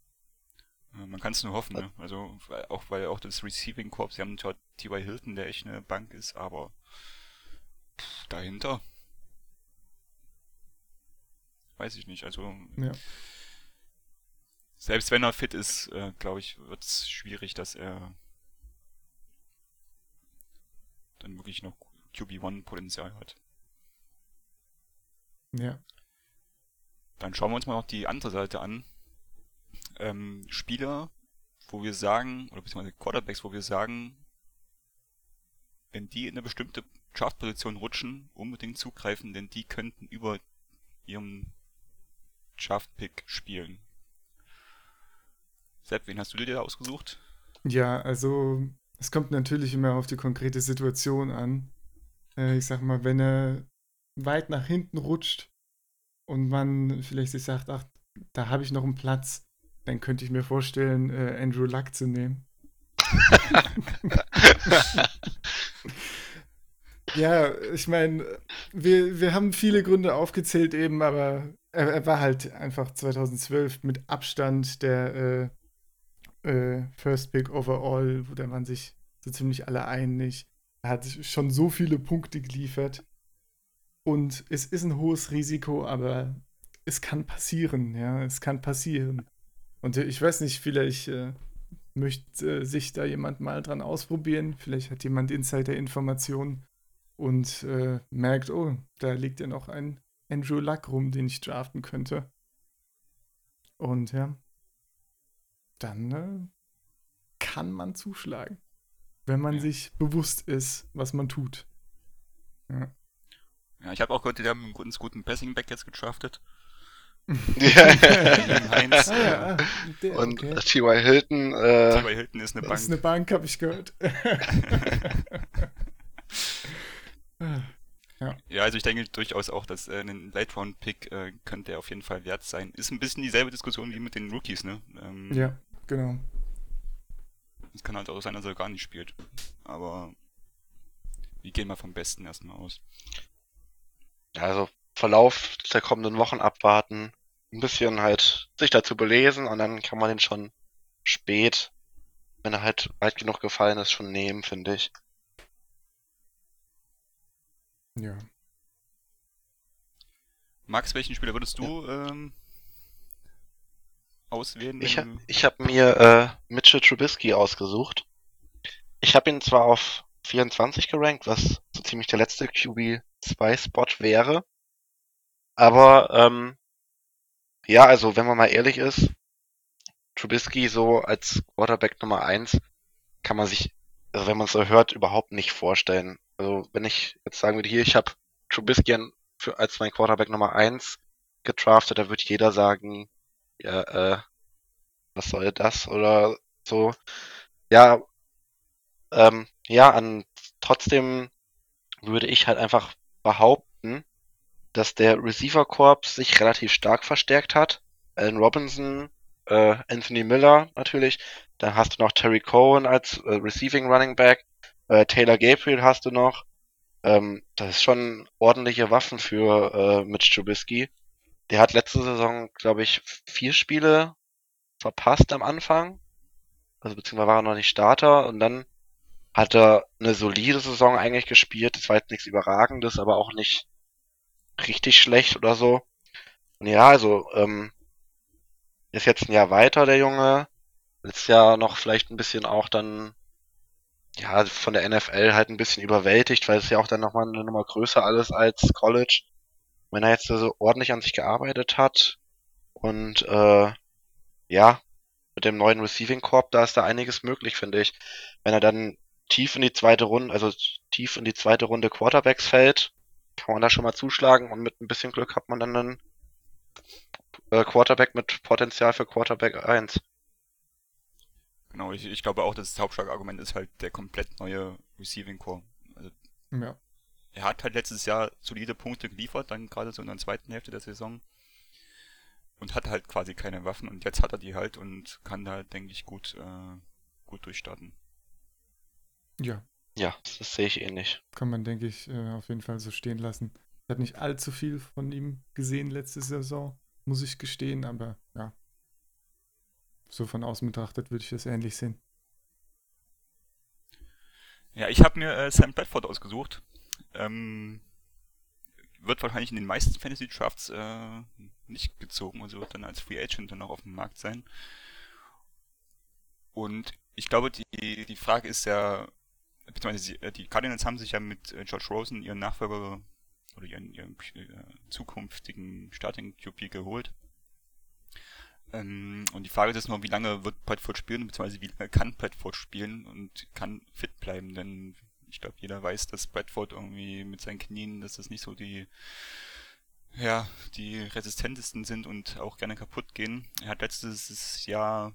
Man kann es nur hoffen, ne? Also auch weil auch das Receiving Corps, sie haben zwar T.Y. Hilton, der echt eine Bank ist, aber pff, dahinter weiß ich nicht. Also ja. selbst wenn er fit ist, äh, glaube ich, wird es schwierig, dass er dann wirklich noch QB1-Potenzial hat. Ja. Dann schauen wir uns mal noch die andere Seite an. Ähm, Spieler, wo wir sagen, oder beziehungsweise Quarterbacks, wo wir sagen, wenn die in eine bestimmte Draftposition rutschen, unbedingt zugreifen, denn die könnten über ihrem Draft-Pick spielen. Sepp, wen hast du dir da ausgesucht? Ja, also es kommt natürlich immer auf die konkrete Situation an. Äh, ich sag mal, wenn er weit nach hinten rutscht und man vielleicht sich sagt, ach, da habe ich noch einen Platz, dann könnte ich mir vorstellen, äh, Andrew Luck zu nehmen. ja, ich meine, wir, wir haben viele Gründe aufgezählt eben, aber er, er, war halt einfach 2012 mit Abstand der äh, äh, First Pick overall, wo da waren sich so ziemlich alle einig. Er hat schon so viele Punkte geliefert. Und es ist ein hohes Risiko, aber es kann passieren, ja, es kann passieren. Und ich weiß nicht, vielleicht äh, möchte äh, sich da jemand mal dran ausprobieren. Vielleicht hat jemand Insider-Informationen und äh, merkt, oh, da liegt ja noch ein Andrew Luck rum, den ich draften könnte. Und ja. dann äh, kann man zuschlagen, wenn man Ja. sich bewusst ist, was man tut. Ja. Ja, ich habe auch gehört, die haben einen guten, guten Passing-Back jetzt getraftet. Ja. Heinz. Ah, ja, ah, der, Und okay. T.Y. Hilton, äh, T.Y. Hilton ist eine Das Bank. ist eine Bank, habe ich gehört. Ja, also ich denke durchaus auch, dass äh, ein Late-Round-Pick äh, könnte er auf jeden Fall wert sein. Ist ein bisschen dieselbe Diskussion wie mit den Rookies, ne? Ähm, ja, genau. Es kann halt auch sein, dass er gar nicht spielt. Aber wir gehen mal vom Besten erstmal aus. ja, also Verlauf der kommenden Wochen abwarten, ein bisschen halt sich dazu belesen und dann kann man den schon spät, wenn er halt weit genug gefallen ist, schon nehmen, finde ich. Ja. Max, welchen Spieler würdest du ähm, auswählen? Ich, du- ich habe mir äh, Mitchell Trubisky ausgesucht. Ich habe ihn zwar auf 24 gerankt, was so ziemlich der letzte QB2-Spot wäre, aber ähm, ja, also wenn man mal ehrlich ist, Trubisky so als Quarterback Nummer 1 kann man sich, also wenn man es so hört, überhaupt nicht vorstellen. Also wenn ich jetzt sagen würde, hier, ich habe Trubisky für, als mein Quarterback Nummer 1 gedraftet, da würde jeder sagen, ja, äh, was soll das oder so. Ja, ähm, ja, an, trotzdem würde ich halt einfach behaupten, dass der Receiver Corps sich relativ stark verstärkt hat. Allen Robinson, äh, Anthony Miller natürlich, dann hast du noch Terry Cohen als äh, Receiving Running Back, äh, Taylor Gabriel hast du noch. Ähm, das ist schon ordentliche Waffen für äh, Mitch Trubisky. Der hat letzte Saison, glaube ich, vier Spiele verpasst am Anfang. Also beziehungsweise war er noch nicht Starter und dann hat er eine solide Saison eigentlich gespielt. Das war jetzt nichts Überragendes, aber auch nicht richtig schlecht oder so. Und ja, also, ähm, ist jetzt ein Jahr weiter, der Junge. Letztes Jahr noch vielleicht ein bisschen auch dann, ja, von der NFL halt ein bisschen überwältigt, weil es ja auch dann nochmal eine Nummer größer alles als College. Wenn er jetzt so ordentlich an sich gearbeitet hat und, äh, ja, mit dem neuen Receiving Corp, da ist da einiges möglich, finde ich. Wenn er dann tief in die zweite Runde, also tief in die zweite Runde Quarterbacks fällt, kann man da schon mal zuschlagen und mit ein bisschen Glück hat man dann einen äh, Quarterback mit Potenzial für Quarterback 1. Genau, ich, ich glaube auch, dass das Hauptschlagargument ist halt der komplett neue Receiving Core. Also Ja. er hat halt letztes Jahr solide Punkte geliefert, dann gerade so in der zweiten Hälfte der Saison. Und hatte halt quasi keine Waffen und jetzt hat er die halt und kann da, denke ich, gut, äh, gut durchstarten. Ja, Ja, das sehe ich ähnlich. kann man, denke ich, äh, auf jeden Fall so stehen lassen. Ich habe nicht allzu viel von ihm gesehen letzte Saison, muss ich gestehen, aber ja. So von außen betrachtet würde ich das ähnlich sehen. Ja, ich habe mir äh, Sam Bradford ausgesucht. Ähm, wird wahrscheinlich in den meisten Fantasy Drafts äh, nicht gezogen, also wird dann als Free Agent dann auch auf dem Markt sein. Und ich glaube, die, die Frage ist ja, beziehungsweise äh, die Cardinals haben sich ja mit äh, George Rosen ihren Nachfolger oder ihren, ihren äh, zukünftigen Starting QB geholt. Ähm, und die Frage ist jetzt nur, wie lange wird Bradford spielen, beziehungsweise wie lange kann Bradford spielen und kann fit bleiben, denn ich glaube, jeder weiß, dass Bradford irgendwie mit seinen Knien, dass das nicht so die, ja, die resistentesten sind und auch gerne kaputt gehen. Er hat letztes Jahr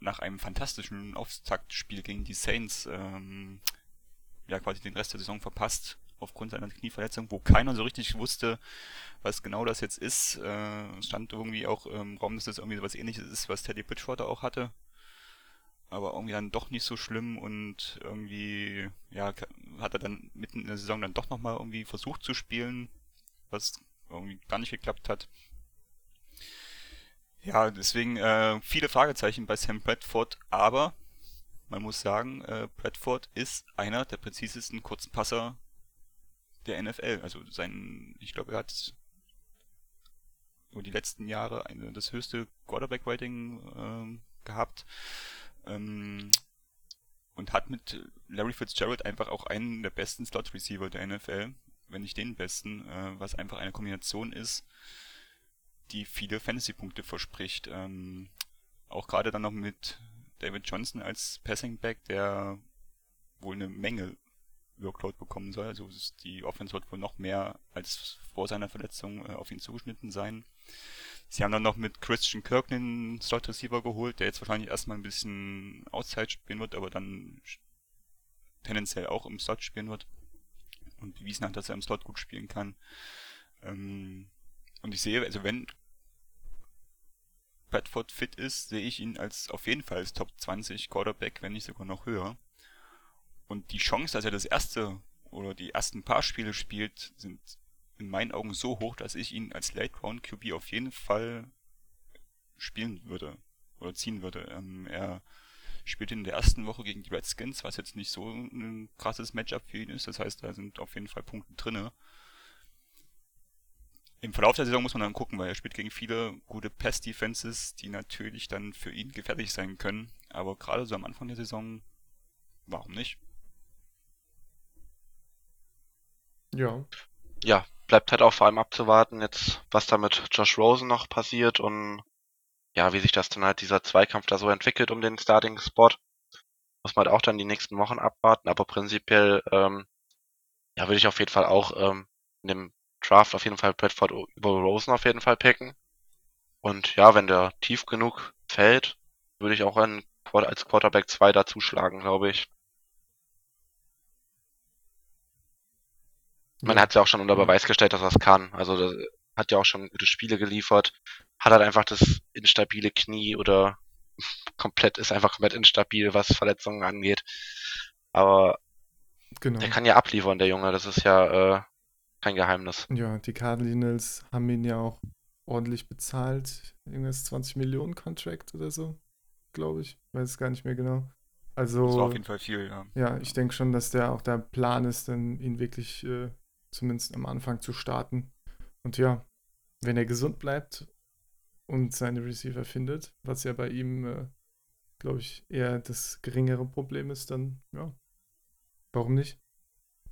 nach einem fantastischen Auftaktspiel gegen die Saints, ähm, ja, quasi den Rest der Saison verpasst, aufgrund seiner Knieverletzung, wo keiner so richtig wusste, was genau das jetzt ist. Äh, stand irgendwie auch im Raum, dass das irgendwie was ähnliches ist, was Teddy Bridgewater auch hatte. Aber irgendwie dann doch nicht so schlimm und irgendwie, ja, hat er dann mitten in der Saison dann doch nochmal irgendwie versucht zu spielen, was irgendwie gar nicht geklappt hat. Ja, deswegen äh, viele Fragezeichen bei Sam Bradford, aber man muss sagen, äh, Bradford ist einer der präzisesten Kurzpasser der NFL. Also sein, ich glaube, er hat über die letzten Jahre eine, das höchste Quarterback-Rating ähm, gehabt ähm, und hat mit Larry Fitzgerald einfach auch einen der besten Slot-Receiver der NFL, wenn nicht den besten, äh, was einfach eine Kombination ist, die viele Fantasy-Punkte verspricht. Ähm, auch gerade dann noch mit David Johnson als Passing Back, der wohl eine Menge Workload bekommen soll. Also die Offense wird wohl noch mehr als vor seiner Verletzung äh, auf ihn zugeschnitten sein. Sie haben dann noch mit Christian Kirk einen Slot Receiver geholt, der jetzt wahrscheinlich erstmal ein bisschen Outside spielen wird, aber dann tendenziell auch im Slot spielen wird und bewiesen hat, dass er im Slot gut spielen kann. Ähm, und ich sehe, also wenn Bradford fit ist, sehe ich ihn als auf jeden Fall als Top 20 Quarterback, wenn nicht sogar noch höher. Und die Chance, dass er das erste oder die ersten paar Spiele spielt, sind in meinen Augen so hoch, dass ich ihn als Late Round QB auf jeden Fall spielen würde oder ziehen würde. Ähm, er spielt in der ersten Woche gegen die Redskins, was jetzt nicht so ein krasses Matchup für ihn ist. Das heißt, da sind auf jeden Fall Punkte drinne. Im Verlauf der Saison muss man dann gucken, weil er spielt gegen viele gute Pass-Defenses, die natürlich dann für ihn gefährlich sein können. Aber gerade so am Anfang der Saison, warum nicht? Ja. Ja, bleibt halt auch vor allem abzuwarten, jetzt, was da mit Josh Rosen noch passiert und ja, wie sich das dann halt dieser Zweikampf da so entwickelt um den Starting-Spot. Muss man halt auch dann die nächsten Wochen abwarten, aber prinzipiell, ähm, ja, würde ich auf jeden Fall auch ähm, in dem Draft auf jeden Fall Bradford über Rosen auf jeden Fall picken. Und ja, wenn der tief genug fällt, würde ich auch einen, als Quarterback 2 dazuschlagen, glaube ich. Man hat ja auch schon unter Beweis gestellt, dass er es kann. Also das hat ja auch schon gute Spiele geliefert. Hat halt einfach das instabile Knie oder komplett ist einfach komplett instabil, was Verletzungen angeht. Aber genau. der kann ja abliefern, der Junge. Das ist ja äh, kein Geheimnis. Ja, die Cardinals haben ihn ja auch ordentlich bezahlt. Irgendwas 20 Millionen Contract oder so, glaube ich. Weiß es gar nicht mehr genau. Also, das war auf jeden Fall viel, ja. Ja, ich denke schon, dass der auch der Plan ist, dann ihn wirklich äh, zumindest am Anfang zu starten. Und ja, wenn er gesund bleibt und seine Receiver findet, was ja bei ihm, äh, glaube ich, eher das geringere Problem ist, dann ja, warum nicht?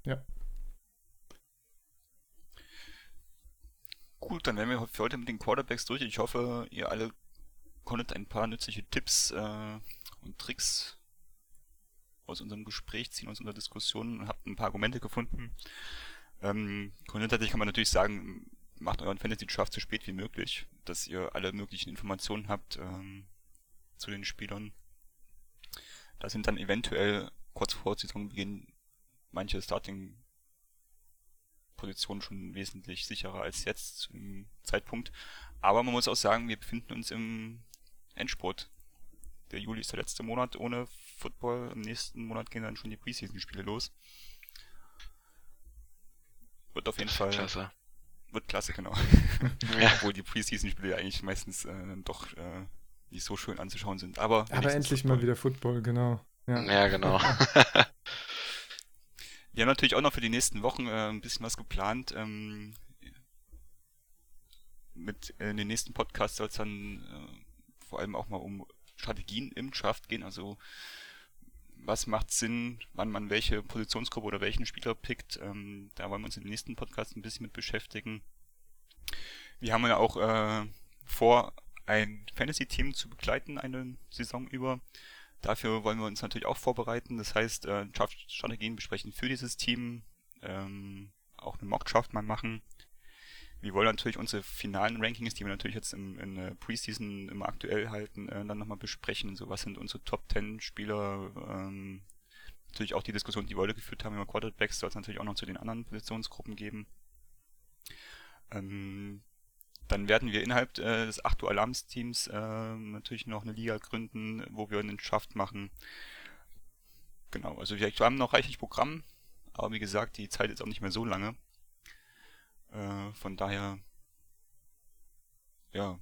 Ja. Gut, dann wären wir für heute mit den Quarterbacks durch. Ich hoffe, ihr alle konntet ein paar nützliche Tipps äh, und Tricks aus unserem Gespräch ziehen, aus unserer Diskussion und habt ein paar Argumente gefunden, ähm, grundsätzlich kann man natürlich sagen, macht euren Fantasy Draft so spät wie möglich, dass ihr alle möglichen Informationen habt ähm, zu den Spielern. Da sind dann eventuell kurz vor Saisonbeginn manche Starting Positionen schon wesentlich sicherer als jetzt im Zeitpunkt. Aber man muss auch sagen, wir befinden uns im Endspurt. Der Juli ist der letzte Monat ohne Football. Im nächsten Monat gehen dann schon die Preseason-Spiele los. Wird auf jeden Fall. Klasse. Wird klasse, genau. ja. Obwohl die Preseason-Spiele eigentlich meistens äh, doch äh, nicht so schön anzuschauen sind. Aber, Aber endlich Football. mal wieder Football, genau. Ja, ja genau. Wir haben natürlich auch noch für die nächsten Wochen äh, ein bisschen was geplant. Ähm, mit in den nächsten Podcasts soll es dann äh, vor allem auch mal um Strategien im Draft gehen, also was macht Sinn, wann man welche Positionsgruppe oder welchen Spieler pickt. Ähm, da wollen wir uns im nächsten Podcast ein bisschen mit beschäftigen. Wir haben ja auch äh, vor, ein Fantasy-Team zu begleiten eine Saison über. Dafür wollen wir uns natürlich auch vorbereiten. Das heißt, äh, Strategien besprechen für dieses Team, ähm, auch eine Mock-Draft mal machen wir wollen natürlich unsere finalen Rankings, die wir natürlich jetzt im, in der Preseason immer aktuell halten, äh, dann nochmal besprechen. So, was sind unsere Top 10 Spieler? Ähm, natürlich auch die Diskussion, die wir heute geführt haben über Quarterbacks, soll es natürlich auch noch zu den anderen Positionsgruppen geben. Ähm, dann werden wir innerhalb äh, des 8 Uhr Alarms Teams äh, natürlich noch eine Liga gründen, wo wir einen Schaft machen. Genau, also wir haben noch reichlich Programm, aber wie gesagt, die Zeit ist auch nicht mehr so lange. Äh, von daher, ja.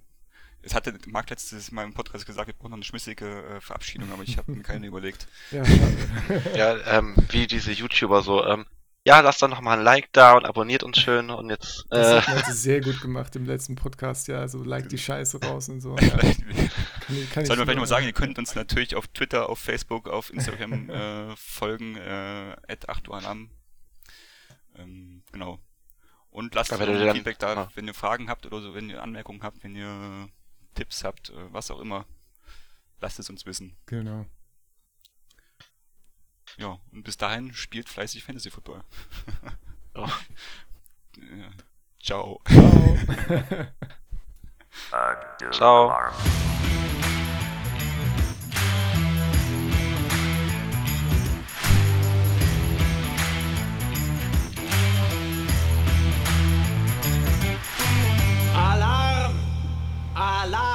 Es hatte Marc letztes Mal im Podcast gesagt, wir brauchen noch eine schmissige äh, Verabschiedung, aber ich habe mir keine überlegt. Ja, ja ähm, wie diese YouTuber so, ähm, ja, lasst doch nochmal ein Like da und abonniert uns schön und jetzt. Äh, das hat man sehr gut gemacht im letzten Podcast, ja, so like die Scheiße raus und so. Ja. kann Sollten wir vielleicht mal sagen, ihr könnt uns natürlich auf Twitter, auf Facebook, auf Instagram äh, folgen, äh, at 8 ähm, genau. Und lasst uns ja, Feedback da, ah. wenn ihr Fragen habt oder so, wenn ihr Anmerkungen habt, wenn ihr Tipps habt, äh, was auch immer. Lasst es uns wissen. Genau. Ja, und bis dahin spielt fleißig Fantasy Football. Ciao. Ciao. Ciao. I love.